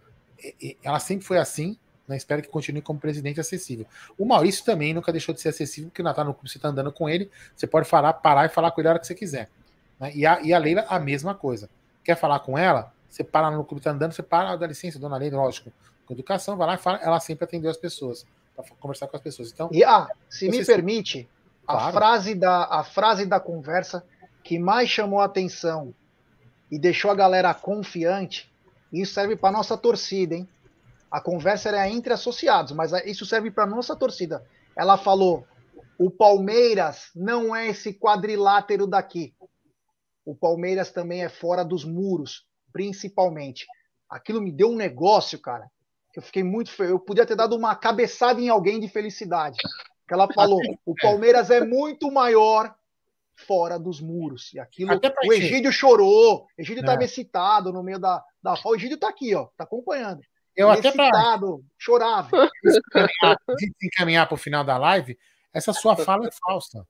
D: ela sempre foi assim, né? espero que continue como presidente acessível. O Maurício também nunca deixou de ser acessível, porque na tá no clube você está andando com ele, você pode falar, parar e falar com ele a hora que você quiser. Né? E, a, e a Leila, a mesma coisa. Quer falar com ela? Você para no clube, está andando, você para, dá licença, dona Leila, lógico. Com educação, vai lá e fala, ela sempre atendeu as pessoas, para conversar com as pessoas. Então,
E: e ah, se me permite, a, frase da, a frase da conversa que mais chamou a atenção e deixou a galera confiante, isso serve para nossa torcida, hein? A conversa era entre associados, mas isso serve para nossa torcida. Ela falou: o Palmeiras não é esse quadrilátero daqui. O Palmeiras também é fora dos muros, principalmente. Aquilo me deu um negócio, cara. Eu fiquei muito feio. Eu podia ter dado uma cabeçada em alguém de felicidade que ela falou: o Palmeiras é muito maior fora dos muros. E aquilo. O Egídio chorou. O Egídio estava é. excitado no meio da, da. O Egídio está aqui, ó, está acompanhando.
D: Eu Ele até
E: excitado, pra... chorava.
D: De encaminhar para o final da live, essa sua fala é falsa.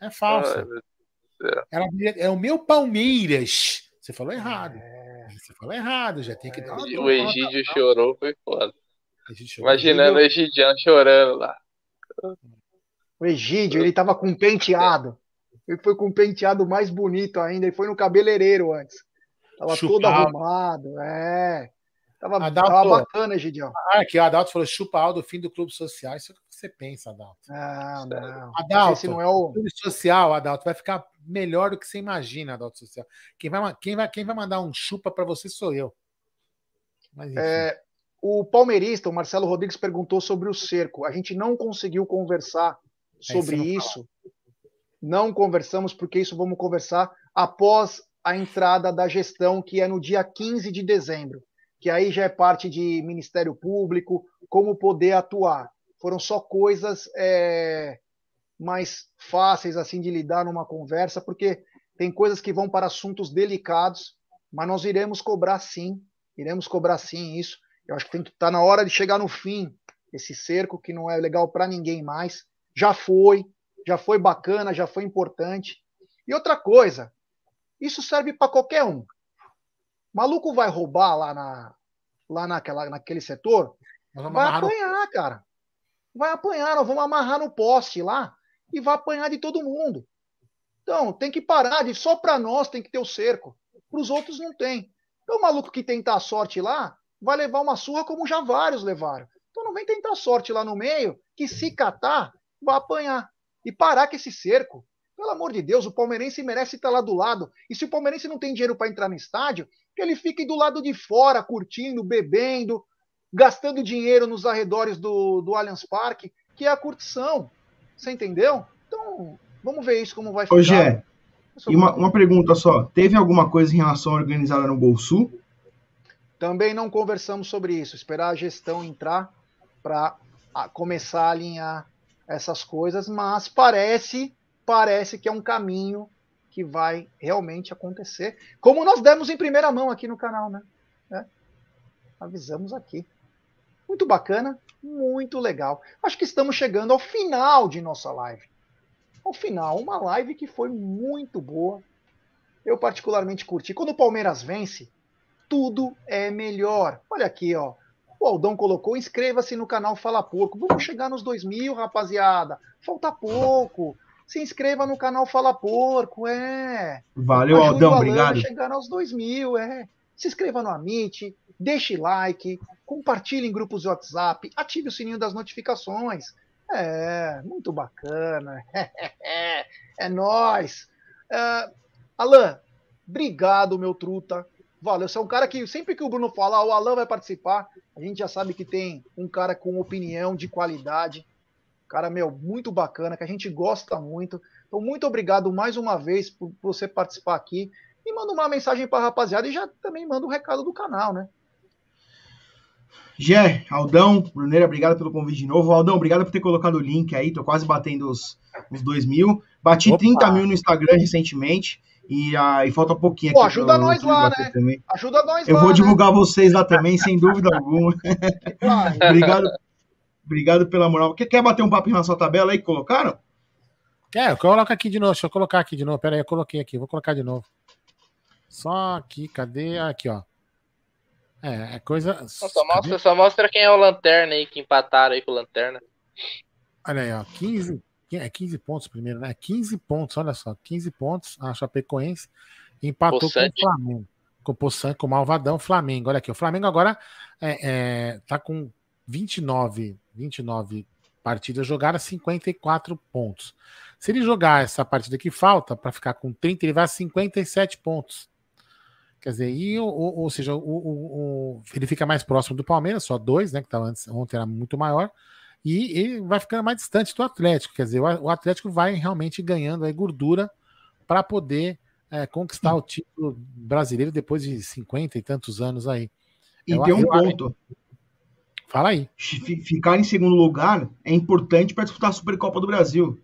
D: É falsa. Ela, é o meu Palmeiras. Você falou errado. É. Você falou errado, já tem que dar uma
F: O Egídio chorou, foi foda. Imaginando o Egidião chorando lá.
E: O Egídio, ele tava com penteado. Ele foi com um penteado mais bonito ainda. Ele foi no cabeleireiro antes. Tava Chupado. todo arrumado. É. Tava, Adalto, tava bacana, Egidião.
D: Ah, aqui, o Adalto falou: chupa Aldo, fim do clube social. Isso é o que você pensa, Adalto.
E: Não, não.
D: Adalto, não é o... clube social, Adalto, vai ficar melhor do que você imagina, Adalto Social. Quem vai, quem vai, quem vai mandar um chupa para você sou eu.
E: Mas, é, o palmeirista, o Marcelo Rodrigues, perguntou sobre o cerco. A gente não conseguiu conversar sobre é, isso. Não conversamos, porque isso vamos conversar após a entrada da gestão, que é no dia 15 de dezembro, que aí já é parte de Ministério Público, como poder atuar. foram só coisas é, mais fáceis assim de lidar numa conversa, porque tem coisas que vão para assuntos delicados, mas nós iremos cobrar sim, iremos cobrar sim isso. Eu acho que tem que estar tá na hora de chegar no fim esse cerco que não é legal para ninguém mais. Já foi, já foi bacana, já foi importante. E outra coisa, isso serve para qualquer um. Maluco vai roubar lá na lá naquela, naquele setor, vai apanhar, no... cara. Vai apanhar, nós vamos amarrar no poste lá e vai apanhar de todo mundo. Então, tem que parar de só para nós tem que ter o cerco. Para os outros não tem. Então, o maluco que tentar a sorte lá vai levar uma surra como já vários levaram. Então, não vem tentar sorte lá no meio, que se catar, vai apanhar. E parar com esse cerco. Pelo amor de Deus, o palmeirense merece estar lá do lado. E se o palmeirense não tem dinheiro para entrar no estádio, que ele fique do lado de fora, curtindo, bebendo, gastando dinheiro nos arredores do, do Allianz Parque, que é a curtição. Você entendeu? Então, vamos ver isso como vai
G: ficar. Gé, e uma, uma pergunta só. Teve alguma coisa em relação à organizada no Gol Sul?
E: Também não conversamos sobre isso. Esperar a gestão entrar para começar a alinhar essas coisas, mas parece, parece que é um caminho que vai realmente acontecer, como nós demos em primeira mão aqui no canal, né? É. Avisamos aqui. Muito bacana, muito legal. Acho que estamos chegando ao final de nossa live. Ao final, uma live que foi muito boa. Eu particularmente curti. Quando o Palmeiras vence, tudo é melhor. Olha aqui, ó. O Aldão colocou, inscreva-se no canal Fala Porco. Vamos chegar nos dois mil, rapaziada. Falta pouco. Se inscreva no canal Fala Porco, é.
G: Valeu, Ajude Aldão, obrigado.
E: chegar aos dois mil, é. Se inscreva no Amit, deixe like, compartilhe em grupos de WhatsApp, ative o sininho das notificações. É, muito bacana. é nóis. Uh, Alan, obrigado, meu truta. Valeu, você é um cara que sempre que o Bruno fala, ah, o Alan vai participar, a gente já sabe que tem um cara com opinião de qualidade. Cara, meu, muito bacana, que a gente gosta muito. Então, muito obrigado mais uma vez por você participar aqui. E manda uma mensagem para a rapaziada e já também manda um recado do canal, né?
G: Gé, Aldão, Bruneira, obrigado pelo convite de novo. Aldão, obrigado por ter colocado o link aí, tô quase batendo os, os 2 mil. Bati Opa. 30 mil no Instagram recentemente e, uh, e falta pouquinho
E: Pô, ajuda nós lá, né? Também. Ajuda nós
G: Eu
E: lá,
G: vou né? divulgar vocês lá também, sem dúvida alguma. obrigado, obrigado pela moral. Quer, quer bater um papo na sua tabela aí que colocaram?
D: É, eu coloco aqui de novo. Deixa eu colocar aqui de novo. Pera aí, eu coloquei aqui. Vou colocar de novo. Só aqui, cadê? Aqui, ó. É, é coisa.
F: Só mostra, só mostra quem é o Lanterna aí, que empataram aí com o Lanterna.
D: Olha aí, ó. 15, é 15 pontos primeiro, né? 15 pontos, olha só. 15 pontos. A Chapecoense empatou Poçante. com o Flamengo. Com o Poçante, com o Malvadão Flamengo. Olha aqui, o Flamengo agora é, é, tá com 29, 29 partidas jogadas, 54 pontos. Se ele jogar essa partida que falta para ficar com 30, ele vai a 57 pontos. Quer dizer, e, ou, ou seja, o, o, o, ele fica mais próximo do Palmeiras, só dois, né? Que tava antes, ontem era muito maior, e ele vai ficando mais distante do Atlético. Quer dizer, o, Atlético vai realmente ganhando aí gordura para poder é, conquistar o título brasileiro depois de 50 e tantos anos aí.
G: E eu, tem um eu, ponto.
D: Fala aí.
G: Ficar em segundo lugar é importante para disputar a Supercopa do Brasil.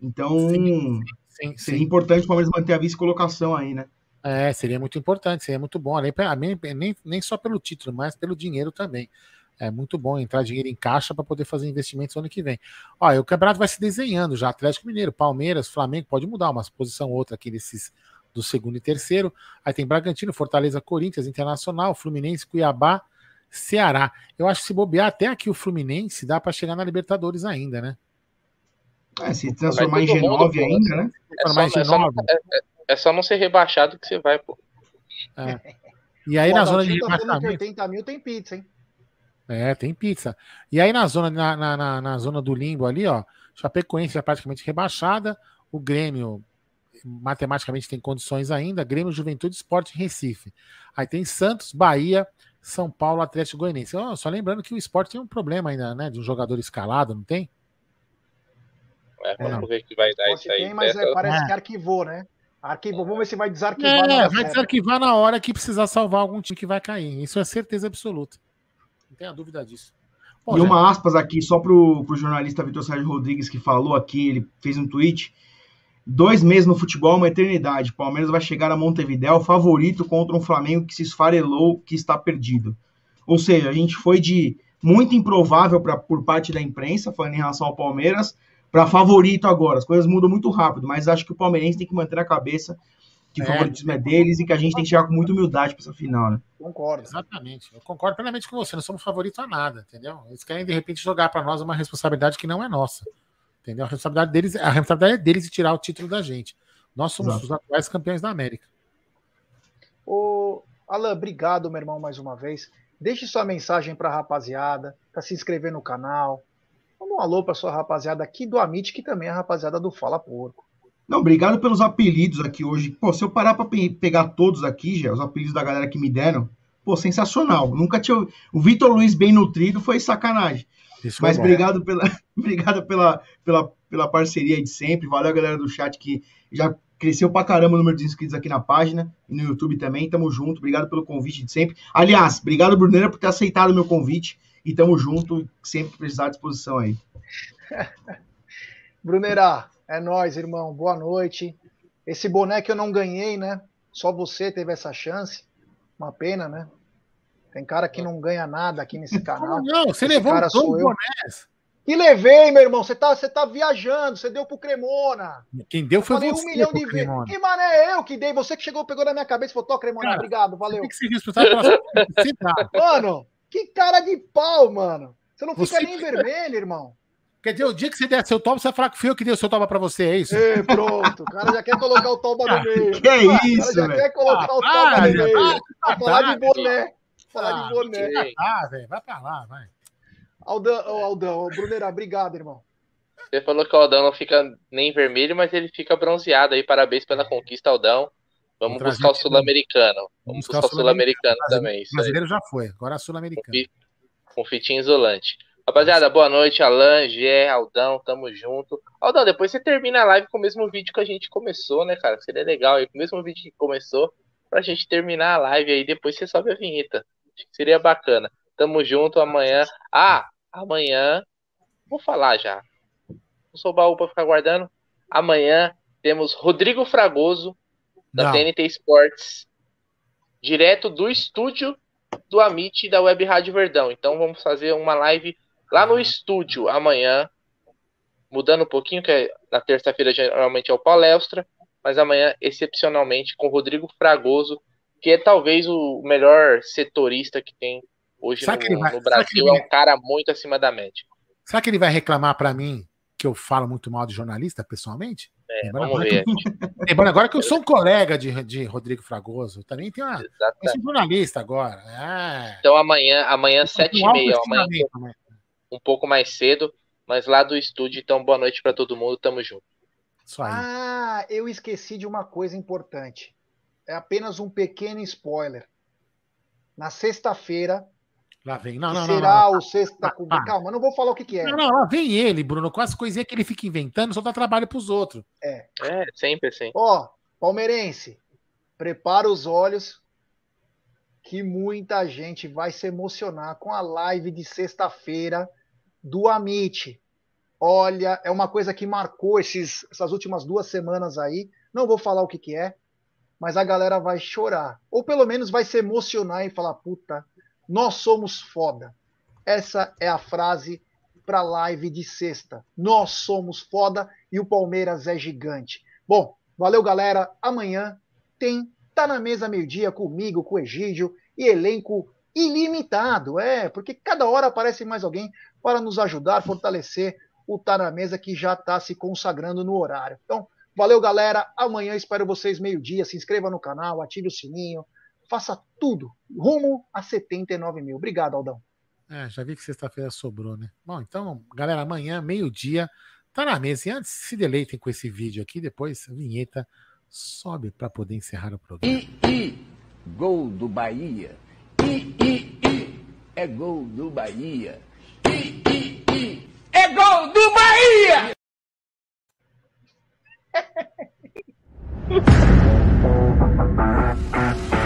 G: Então, sim, sim, seria sim. importante o Palmeiras manter a vice-colocação aí, né?
D: É, seria muito importante, seria muito bom. Nem, nem só pelo título, mas pelo dinheiro também. É muito bom entrar dinheiro em caixa para poder fazer investimentos ano que vem. Olha, o campeonato vai se desenhando já. Atlético Mineiro, Palmeiras, Flamengo, pode mudar uma posição ou outra aqui desses do segundo e terceiro. Aí tem Bragantino, Fortaleza, Corinthians, Internacional, Fluminense, Cuiabá, Ceará. Eu acho que se bobear até aqui o Fluminense dá para chegar na Libertadores ainda, né?
G: É, se transformar em G9 ainda, né?
F: É só, é, só, é, é só não ser rebaixado que você vai, pô.
D: É. E aí Pô, na zona de
E: tá rebaixamento... 80 mil tem pizza, hein?
D: É, tem pizza. E aí na zona, na, na, na zona do limbo ali, ó, Chapecoense é praticamente rebaixada, o Grêmio matematicamente tem condições ainda, Grêmio, Juventude, Esporte Recife. Aí tem Santos, Bahia, São Paulo, Atlético Goianiense. Oh, só lembrando que o esporte tem um problema ainda, né? De um jogador escalado, não tem?
F: É, vamos é. ver que vai dar isso aí. Tem,
E: mas é, parece é. que arquivou, né? Arquivou, vamos ver se vai desarquivar.
D: É, vai desarquivar na hora que precisar salvar algum time que vai cair. Isso é certeza absoluta. Tenha dúvida disso.
G: Pô, e uma aspas aqui, só pro, pro jornalista Vitor Sérgio Rodrigues, que falou aqui, ele fez um tweet. Dois meses no futebol é uma eternidade. Palmeiras vai chegar a Montevideo favorito contra um Flamengo que se esfarelou, que está perdido. Ou seja, a gente foi de muito improvável pra, por parte da imprensa, falando em relação ao Palmeiras, para favorito agora. As coisas mudam muito rápido, mas acho que o palmeirense tem que manter a cabeça que o é, favoritismo é deles e que a gente tem que chegar com muita humildade para essa final, né?
D: Concordo. Exatamente. Eu concordo plenamente com você. Não somos favoritos a nada, entendeu? Eles querem, de repente, jogar para nós uma responsabilidade que não é nossa. Entendeu? A responsabilidade deles, a responsabilidade é deles de tirar o título da gente. Nós somos Exato. os atuais campeões da América.
E: Ô, Alan, obrigado, meu irmão, mais uma vez. Deixe sua mensagem para a rapaziada, para se inscrever no canal. Manda um alô para sua rapaziada aqui do Amit, que também é a rapaziada do Fala Porco.
G: Não, obrigado pelos apelidos aqui hoje. Pô, se eu parar para pe pegar todos aqui, já, os apelidos da galera que me deram, pô, sensacional. Nunca tinha. O Vitor Luiz bem nutrido foi sacanagem. Isso Mas obrigado, pela, obrigado pela, pela, pela parceria de sempre. Valeu, galera do chat que já cresceu pra caramba o número de inscritos aqui na página e no YouTube também. Tamo junto. Obrigado pelo convite de sempre. Aliás, obrigado, Bruneira, por ter aceitado o meu convite. E tamo junto, sempre que precisar à disposição aí.
E: Bruneira, é nós, irmão. Boa noite. Esse boneco eu não ganhei, né? Só você teve essa chance. Uma pena, né? Tem cara que não ganha nada aqui nesse canal.
D: Não, você Esse levou cara sou eu.
E: E levei, meu irmão. Você tá, você tá viajando. Você deu pro Cremona.
D: Quem deu foi você.
E: um milhão de vezes. Que mané é eu que dei? Você que chegou, pegou na minha cabeça e falou: Tô, Cremona, cara, obrigado, valeu. Tem que se respeitar pela Mano, que cara de pau, mano. Você não você... fica nem vermelho, irmão.
D: Quer dizer, o dia que você der seu toba, você vai falar que fui eu que dei o seu toba pra você, é isso?
E: E pronto, o cara já quer colocar o toba no meio.
G: Que é isso,
E: velho? já quer colocar ah, o toba no meio. Ah, vai falar de boné. Falar ah, de boné.
D: Ah, velho, vai pra lá, vai.
E: Aldão, oh, Aldão, oh, Brunerá, obrigado, irmão.
F: Você falou que o Aldão não fica nem vermelho, mas ele fica bronzeado aí. Parabéns pela conquista, Aldão. Vamos buscar o Sul-Americano. Vamos buscar o Sul-Americano também.
D: O brasileiro já foi, agora a Sul-Americano.
F: Com, com fitinha isolante. Rapaziada, boa noite, Alan, Gé, Aldão, tamo junto. Aldão, depois você termina a live com o mesmo vídeo que a gente começou, né, cara? Seria legal aí, com o mesmo vídeo que começou, pra gente terminar a live aí, depois você sobe a vinheta. Acho que seria bacana. Tamo junto amanhã. Ah, amanhã, vou falar já. Não sou baú pra ficar guardando. Amanhã temos Rodrigo Fragoso, da Não. TNT Sports, direto do estúdio do Amit da Web Rádio Verdão. Então vamos fazer uma live Lá no estúdio, amanhã, mudando um pouquinho, que é, na terça-feira geralmente é o palestra, mas amanhã, excepcionalmente, com o Rodrigo Fragoso, que é talvez o melhor setorista que tem hoje no, vai, no, Brasil. É um cara muito acima da média.
D: Será que ele vai reclamar para mim que eu falo muito mal de jornalista, pessoalmente?
F: É, lembrando vamos ver.
D: Que, lembrando agora que eu sou um colega de, de Rodrigo Fragoso, também tem uma, um jornalista agora. É.
F: Então amanhã, amanhã sete e meia, amanhã, um pouco mais cedo, mas lá do estúdio. Então, boa noite para todo mundo, tamo junto.
E: Ah, eu esqueci de uma coisa importante. É apenas um pequeno spoiler. Na sexta-feira.
D: Lá vem. Não, não,
E: será
D: não, não,
E: o sexta. Ah, ah. Calma, não vou falar o que, que é.
D: Não, não, lá vem ele, Bruno, com as coisinhas que ele fica inventando, só dá trabalho pros outros.
E: É.
F: É, sempre assim.
E: Ó, palmeirense, prepara os olhos que muita gente vai se emocionar com a live de sexta-feira do Amit. Olha, é uma coisa que marcou esses, essas últimas duas semanas aí. Não vou falar o que, que é, mas a galera vai chorar. Ou pelo menos vai se emocionar e falar: puta, nós somos foda. Essa é a frase para live de sexta. Nós somos foda e o Palmeiras é gigante. Bom, valeu galera. Amanhã tem Tá na Mesa Meio-Dia comigo, com o Egídio e elenco ilimitado. É, porque cada hora aparece mais alguém para nos ajudar, fortalecer o Tá na Mesa que já está se consagrando no horário. Então, valeu, galera. Amanhã espero vocês meio-dia. Se inscreva no canal, ative o sininho, faça tudo rumo a 79 mil. Obrigado, Aldão.
D: É, já vi que sexta-feira sobrou, né? Bom, então, galera, amanhã, meio-dia, tá na mesa. E antes, se deleitem com esse vídeo aqui, depois a vinheta sobe para poder encerrar o programa.
C: E, e, gol do Bahia. E, e, e, é gol do Bahia. É gol do Bahia!